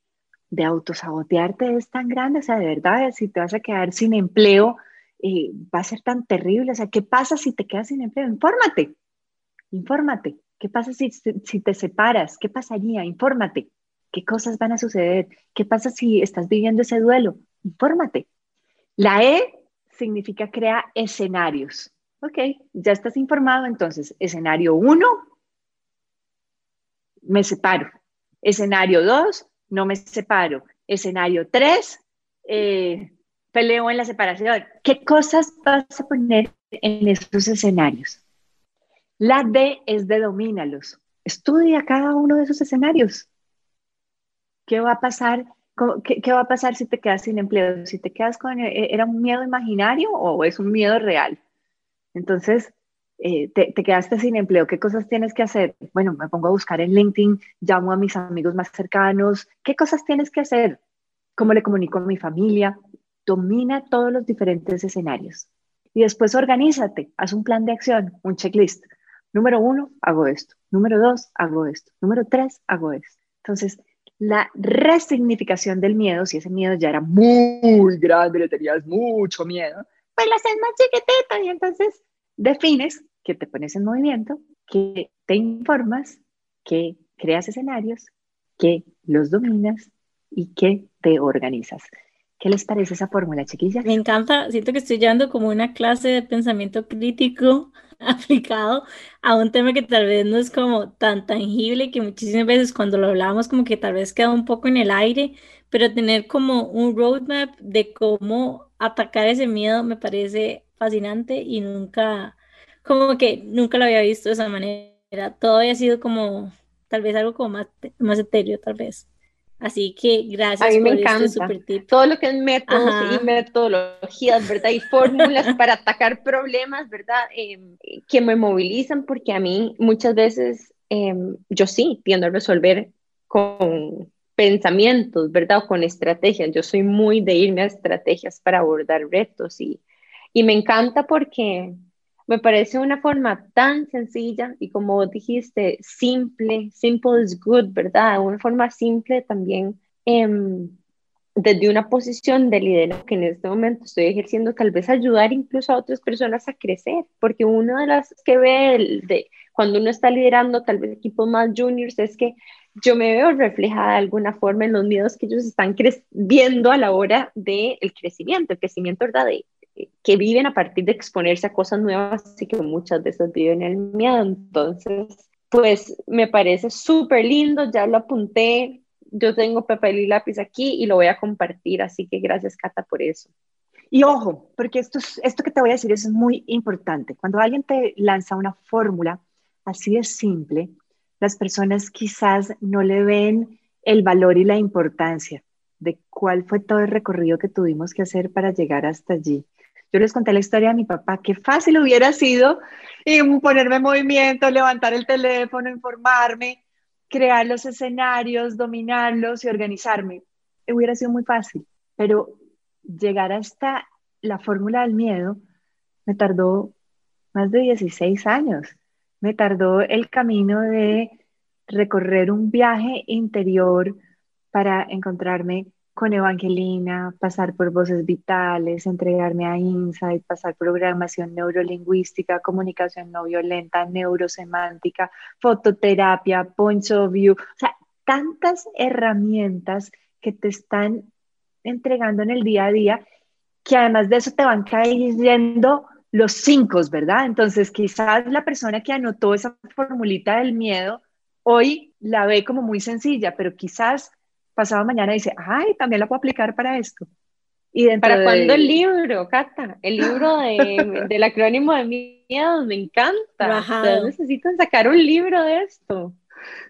de autosabotearte es tan grande? O sea, de verdad, si te vas a quedar sin empleo, eh, va a ser tan terrible. O sea, ¿qué pasa si te quedas sin empleo? Infórmate, infórmate. ¿Qué pasa si, si te separas? ¿Qué pasaría? Infórmate. ¿Qué cosas van a suceder? ¿Qué pasa si estás viviendo ese duelo? Infórmate. La E significa crea escenarios. Ok, ya estás informado, entonces, escenario 1, me separo. Escenario 2, no me separo. Escenario 3, eh, peleo en la separación. ¿Qué cosas vas a poner en estos escenarios? La D es de domínalos. Estudia cada uno de esos escenarios. ¿Qué va a pasar? ¿Qué, va a pasar si te quedas sin empleo? Si te quedas con... Eh, ¿Era un miedo imaginario o es un miedo real? Entonces, eh, te, quedaste sin empleo, ¿qué cosas tienes que hacer? Bueno, me pongo a buscar en LinkedIn, llamo a mis amigos más cercanos, ¿qué cosas tienes que hacer? ¿Cómo le comunico a mi familia? Domina todos los diferentes escenarios. Y después organízate, haz un plan de acción, un checklist. Número uno, hago esto. Número dos, hago esto. Número tres, hago esto. Entonces, la resignificación del miedo, si ese miedo ya era muy grande, le tenías mucho miedo, pues lo haces más chiquitito y entonces defines que te pones en movimiento, que te informas, que creas escenarios, que los dominas y que te organizas. ¿Qué les parece esa fórmula, chiquillas? Me encanta, siento que estoy llevando como una clase de pensamiento crítico aplicado a un tema que tal vez no es como tan tangible, que muchísimas veces cuando lo hablamos como que tal vez queda un poco en el aire, pero tener como un roadmap de cómo atacar ese miedo me parece fascinante y nunca, como que nunca lo había visto de esa manera. Todo había sido como, tal vez algo como más, más etéreo, tal vez. Así que gracias a mí me este encanta. Todo lo que es métodos y metodologías, ¿verdad? Y fórmulas para atacar problemas, ¿verdad? Em, que me movilizan porque a mí muchas veces em, yo sí tiendo a resolver con pensamientos, ¿verdad? O con estrategias. Yo soy muy de irme a estrategias para abordar retos y, y me encanta porque me parece una forma tan sencilla y como dijiste, simple, simple is good, ¿verdad? Una forma simple también em, desde una posición de liderazgo que en este momento estoy ejerciendo, tal vez ayudar incluso a otras personas a crecer, porque una de las que ve de, cuando uno está liderando tal vez equipos más juniors es que yo me veo reflejada de alguna forma en los miedos que ellos están viendo a la hora del crecimiento, el crecimiento ¿verdad? De, que viven a partir de exponerse a cosas nuevas y que muchas veces viven el miedo. Entonces, pues me parece súper lindo, ya lo apunté, yo tengo papel y lápiz aquí y lo voy a compartir, así que gracias Cata por eso. Y ojo, porque esto, esto que te voy a decir es muy importante. Cuando alguien te lanza una fórmula así de simple, las personas quizás no le ven el valor y la importancia de cuál fue todo el recorrido que tuvimos que hacer para llegar hasta allí. Yo les conté la historia de mi papá, qué fácil hubiera sido ponerme en movimiento, levantar el teléfono, informarme, crear los escenarios, dominarlos y organizarme. Hubiera sido muy fácil, pero llegar hasta la fórmula del miedo me tardó más de 16 años. Me tardó el camino de recorrer un viaje interior para encontrarme con Evangelina, pasar por voces vitales, entregarme a Insight, pasar programación neurolingüística, comunicación no violenta, neurosemántica, fototerapia, points of view, o sea, tantas herramientas que te están entregando en el día a día que además de eso te van cayendo los cinco, ¿verdad? Entonces quizás la persona que anotó esa formulita del miedo hoy la ve como muy sencilla, pero quizás pasado mañana dice, ay, también la puedo aplicar para esto. Y ¿Para cuándo el libro, Cata? El libro de, del acrónimo de miedos, me encanta. Ustedes necesitan sacar un libro de esto.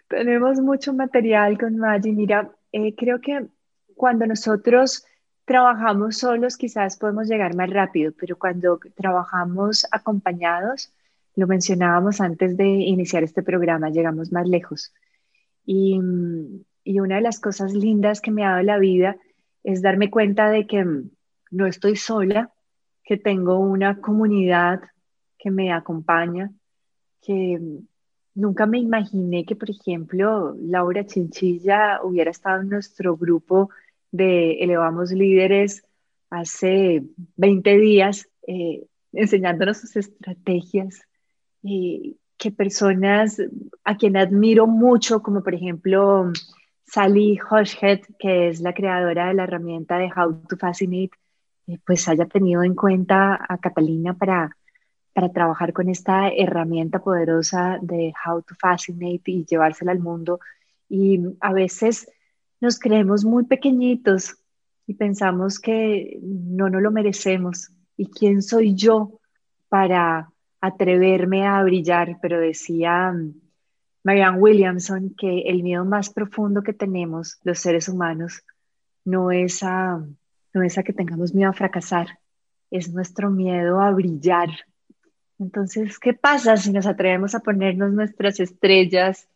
Tenemos mucho material con Maggi. Mira, eh, creo que cuando nosotros trabajamos solos quizás podemos llegar más rápido, pero cuando trabajamos acompañados, lo mencionábamos antes de iniciar este programa, llegamos más lejos. Y, y una de las cosas lindas que me ha dado la vida es darme cuenta de que no estoy sola, que tengo una comunidad que me acompaña, que nunca me imaginé que, por ejemplo, Laura Chinchilla hubiera estado en nuestro grupo de Elevamos Líderes hace 20 días, eh, enseñándonos sus estrategias, y que personas a quien admiro mucho, como por ejemplo Sally Hoshhead, que es la creadora de la herramienta de How to Fascinate, eh, pues haya tenido en cuenta a Catalina para, para trabajar con esta herramienta poderosa de How to Fascinate y llevársela al mundo. Y a veces nos creemos muy pequeñitos y pensamos que no nos lo merecemos. ¿Y quién soy yo para atreverme a brillar? Pero decía mm, Marianne Williamson que el miedo más profundo que tenemos los seres humanos no es a, no es a que tengamos miedo a fracasar, es nuestro miedo a brillar. Entonces, ¿qué pasa si nos atrevemos a ponernos nuestras estrellas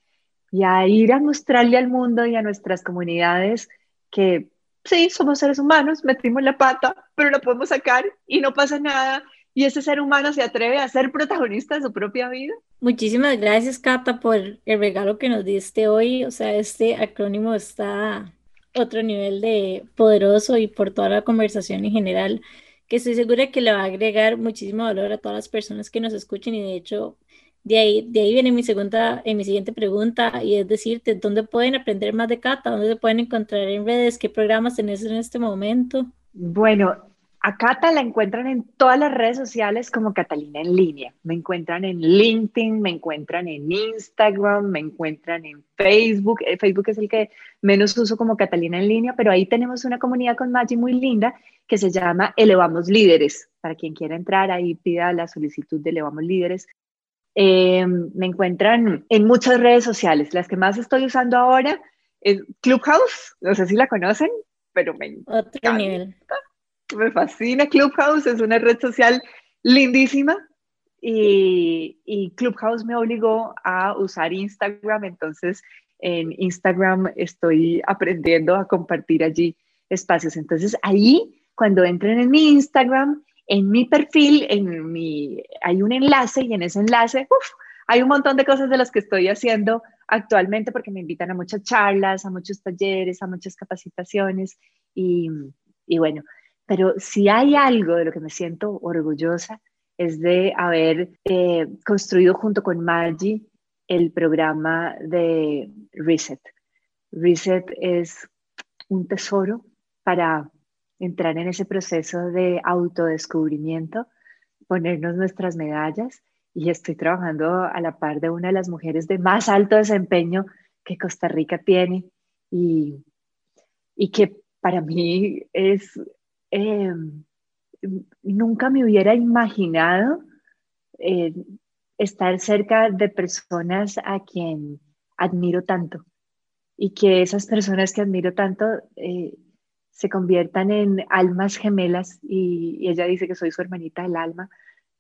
y a ir a mostrarle al mundo y a nuestras comunidades que sí, somos seres humanos, metimos la pata, pero lo podemos sacar y no pasa nada. Y ese ser humano se atreve a ser protagonista de su propia vida. Muchísimas gracias, Cata, por el regalo que nos diste hoy. O sea, este acrónimo está otro nivel de poderoso y por toda la conversación en general, que estoy segura que le va a agregar muchísimo valor a todas las personas que nos escuchen y de hecho de ahí, de ahí viene mi segunda, en mi siguiente pregunta, y es decirte, ¿dónde pueden aprender más de Cata? ¿Dónde se pueden encontrar en redes? ¿Qué programas tenés en este momento? Bueno, a Cata la encuentran en todas las redes sociales como Catalina en línea. Me encuentran en LinkedIn, me encuentran en Instagram, me encuentran en Facebook. Eh, Facebook es el que menos uso como Catalina en línea, pero ahí tenemos una comunidad con Maggi muy linda que se llama Elevamos Líderes. Para quien quiera entrar, ahí pida la solicitud de Elevamos Líderes. Eh, me encuentran en muchas redes sociales. Las que más estoy usando ahora es Clubhouse, no sé si la conocen, pero me Otro nivel. Me fascina Clubhouse, es una red social lindísima y, y, Clubhouse me obligó a usar Instagram, entonces en Instagram estoy aprendiendo a compartir allí espacios. Entonces ahí, cuando entren en mi Instagram, en mi perfil, en mi, hay un enlace y en ese enlace hay un montón de cosas de las que estoy haciendo actualmente porque me invitan a muchas charlas, a muchos talleres, a muchas capacitaciones y, y bueno, pero si hay algo de lo que me siento orgullosa es de haber eh, construido junto con Maggie el programa de Reset. Reset es un tesoro para entrar en ese proceso de autodescubrimiento, ponernos nuestras medallas y estoy trabajando a la par de una de las mujeres de más alto desempeño que Costa Rica tiene y, y que para mí es, eh, nunca me hubiera imaginado eh, estar cerca de personas a quien admiro tanto y que esas personas que admiro tanto eh, se conviertan en almas gemelas y, ella dice que soy su hermanita del alma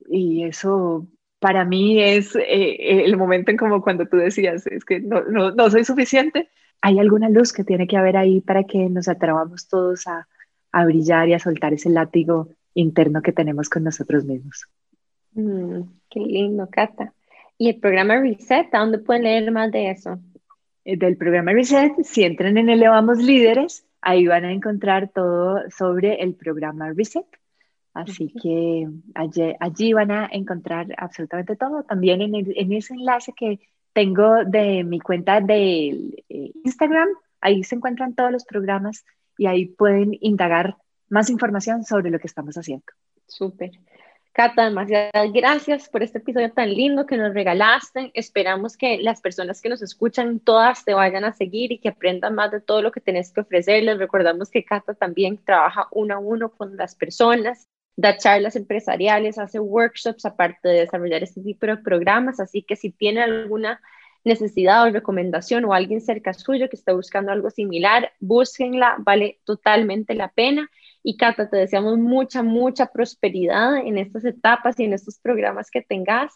y eso para mí es eh, el momento en como cuando tú decías, es que no, no, no, soy suficiente, hay alguna luz que tiene que haber ahí para que nos atrevamos todos a, a brillar y a soltar ese látigo interno que tenemos con nosotros mismos. Mm, qué lindo, Cata. ¿Y el programa Reset? ¿A dónde pueden leer más de eso? Eh, del programa Reset, si entran en Elevamos Líderes, Ahí van a encontrar todo sobre el programa Reset. Así que allí, van a encontrar absolutamente todo. También en, ese enlace que tengo de mi cuenta de eh, Instagram, ahí se encuentran todos los programas y ahí pueden indagar más información sobre lo que estamos haciendo. Súper. Cata, demasiadas gracias por este episodio tan lindo que nos regalaste. Esperamos que las personas que nos escuchan todas te vayan a seguir y que aprendan más de todo lo que tenés que ofrecer. Les recordamos que Cata también trabaja uno a uno con las personas, da charlas empresariales, hace workshops aparte de desarrollar este tipo de programas. Así que si tiene alguna necesidad o recomendación o alguien cerca suyo que esté buscando algo similar, búsquenla, vale totalmente la pena. Y Cata, te deseamos mucha, mucha prosperidad en estas etapas y en estos programas que tengas.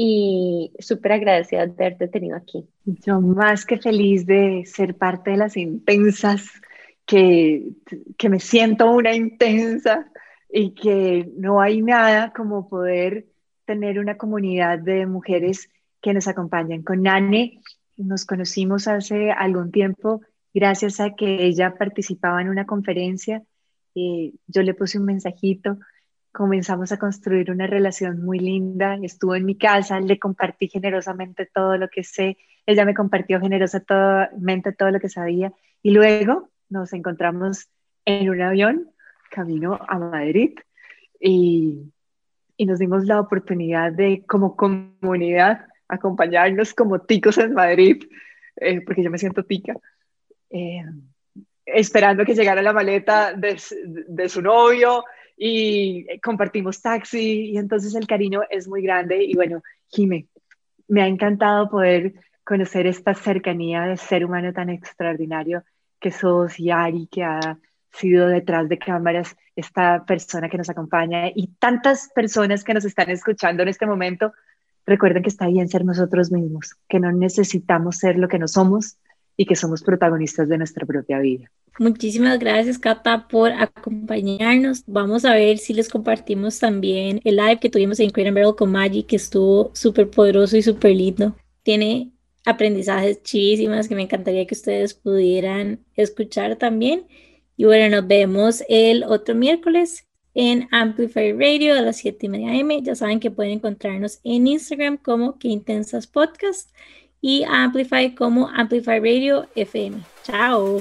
Y súper agradecida de haberte tenido aquí. Yo más que feliz de ser parte de las intensas, que, que me siento una intensa y que no hay nada como poder tener una comunidad de mujeres que nos acompañan. Con Nane nos conocimos hace algún tiempo gracias a que ella participaba en una conferencia. y yo le puse un mensajito, comenzamos a construir una relación muy linda. Estuvo en mi casa, le compartí generosamente todo lo que sé. Ella me compartió generosamente todo lo que sabía. Y luego nos encontramos en un avión camino a Madrid y, y nos dimos la oportunidad de, como comunidad, acompañarnos como ticos en Madrid, eh, porque yo me siento tica, eh, esperando que llegara la maleta de, de, su novio y compartimos taxi y entonces el cariño es muy grande y bueno, Jime, me ha encantado poder conocer esta cercanía de ser humano tan extraordinario que sos y Ari, que ha sido detrás de cámaras esta persona que nos acompaña y tantas personas que nos están escuchando en este momento recuerden que está bien ser nosotros mismos, que no necesitamos ser lo que no somos y que somos protagonistas de nuestra propia vida. Muchísimas gracias, Cata, por acompañarnos. Vamos a ver si les compartimos también el live que tuvimos en Barrel con Maggie, que estuvo súper poderoso y súper lindo. Tiene aprendizajes chivísimas que me encantaría que ustedes pudieran escuchar también. Y bueno, nos vemos el otro miércoles en Amplify Radio a las 7 y media AM. Ya saben que pueden encontrarnos en Instagram como Que Intensas Podcast y Amplify como Amplify Radio FM. Chao.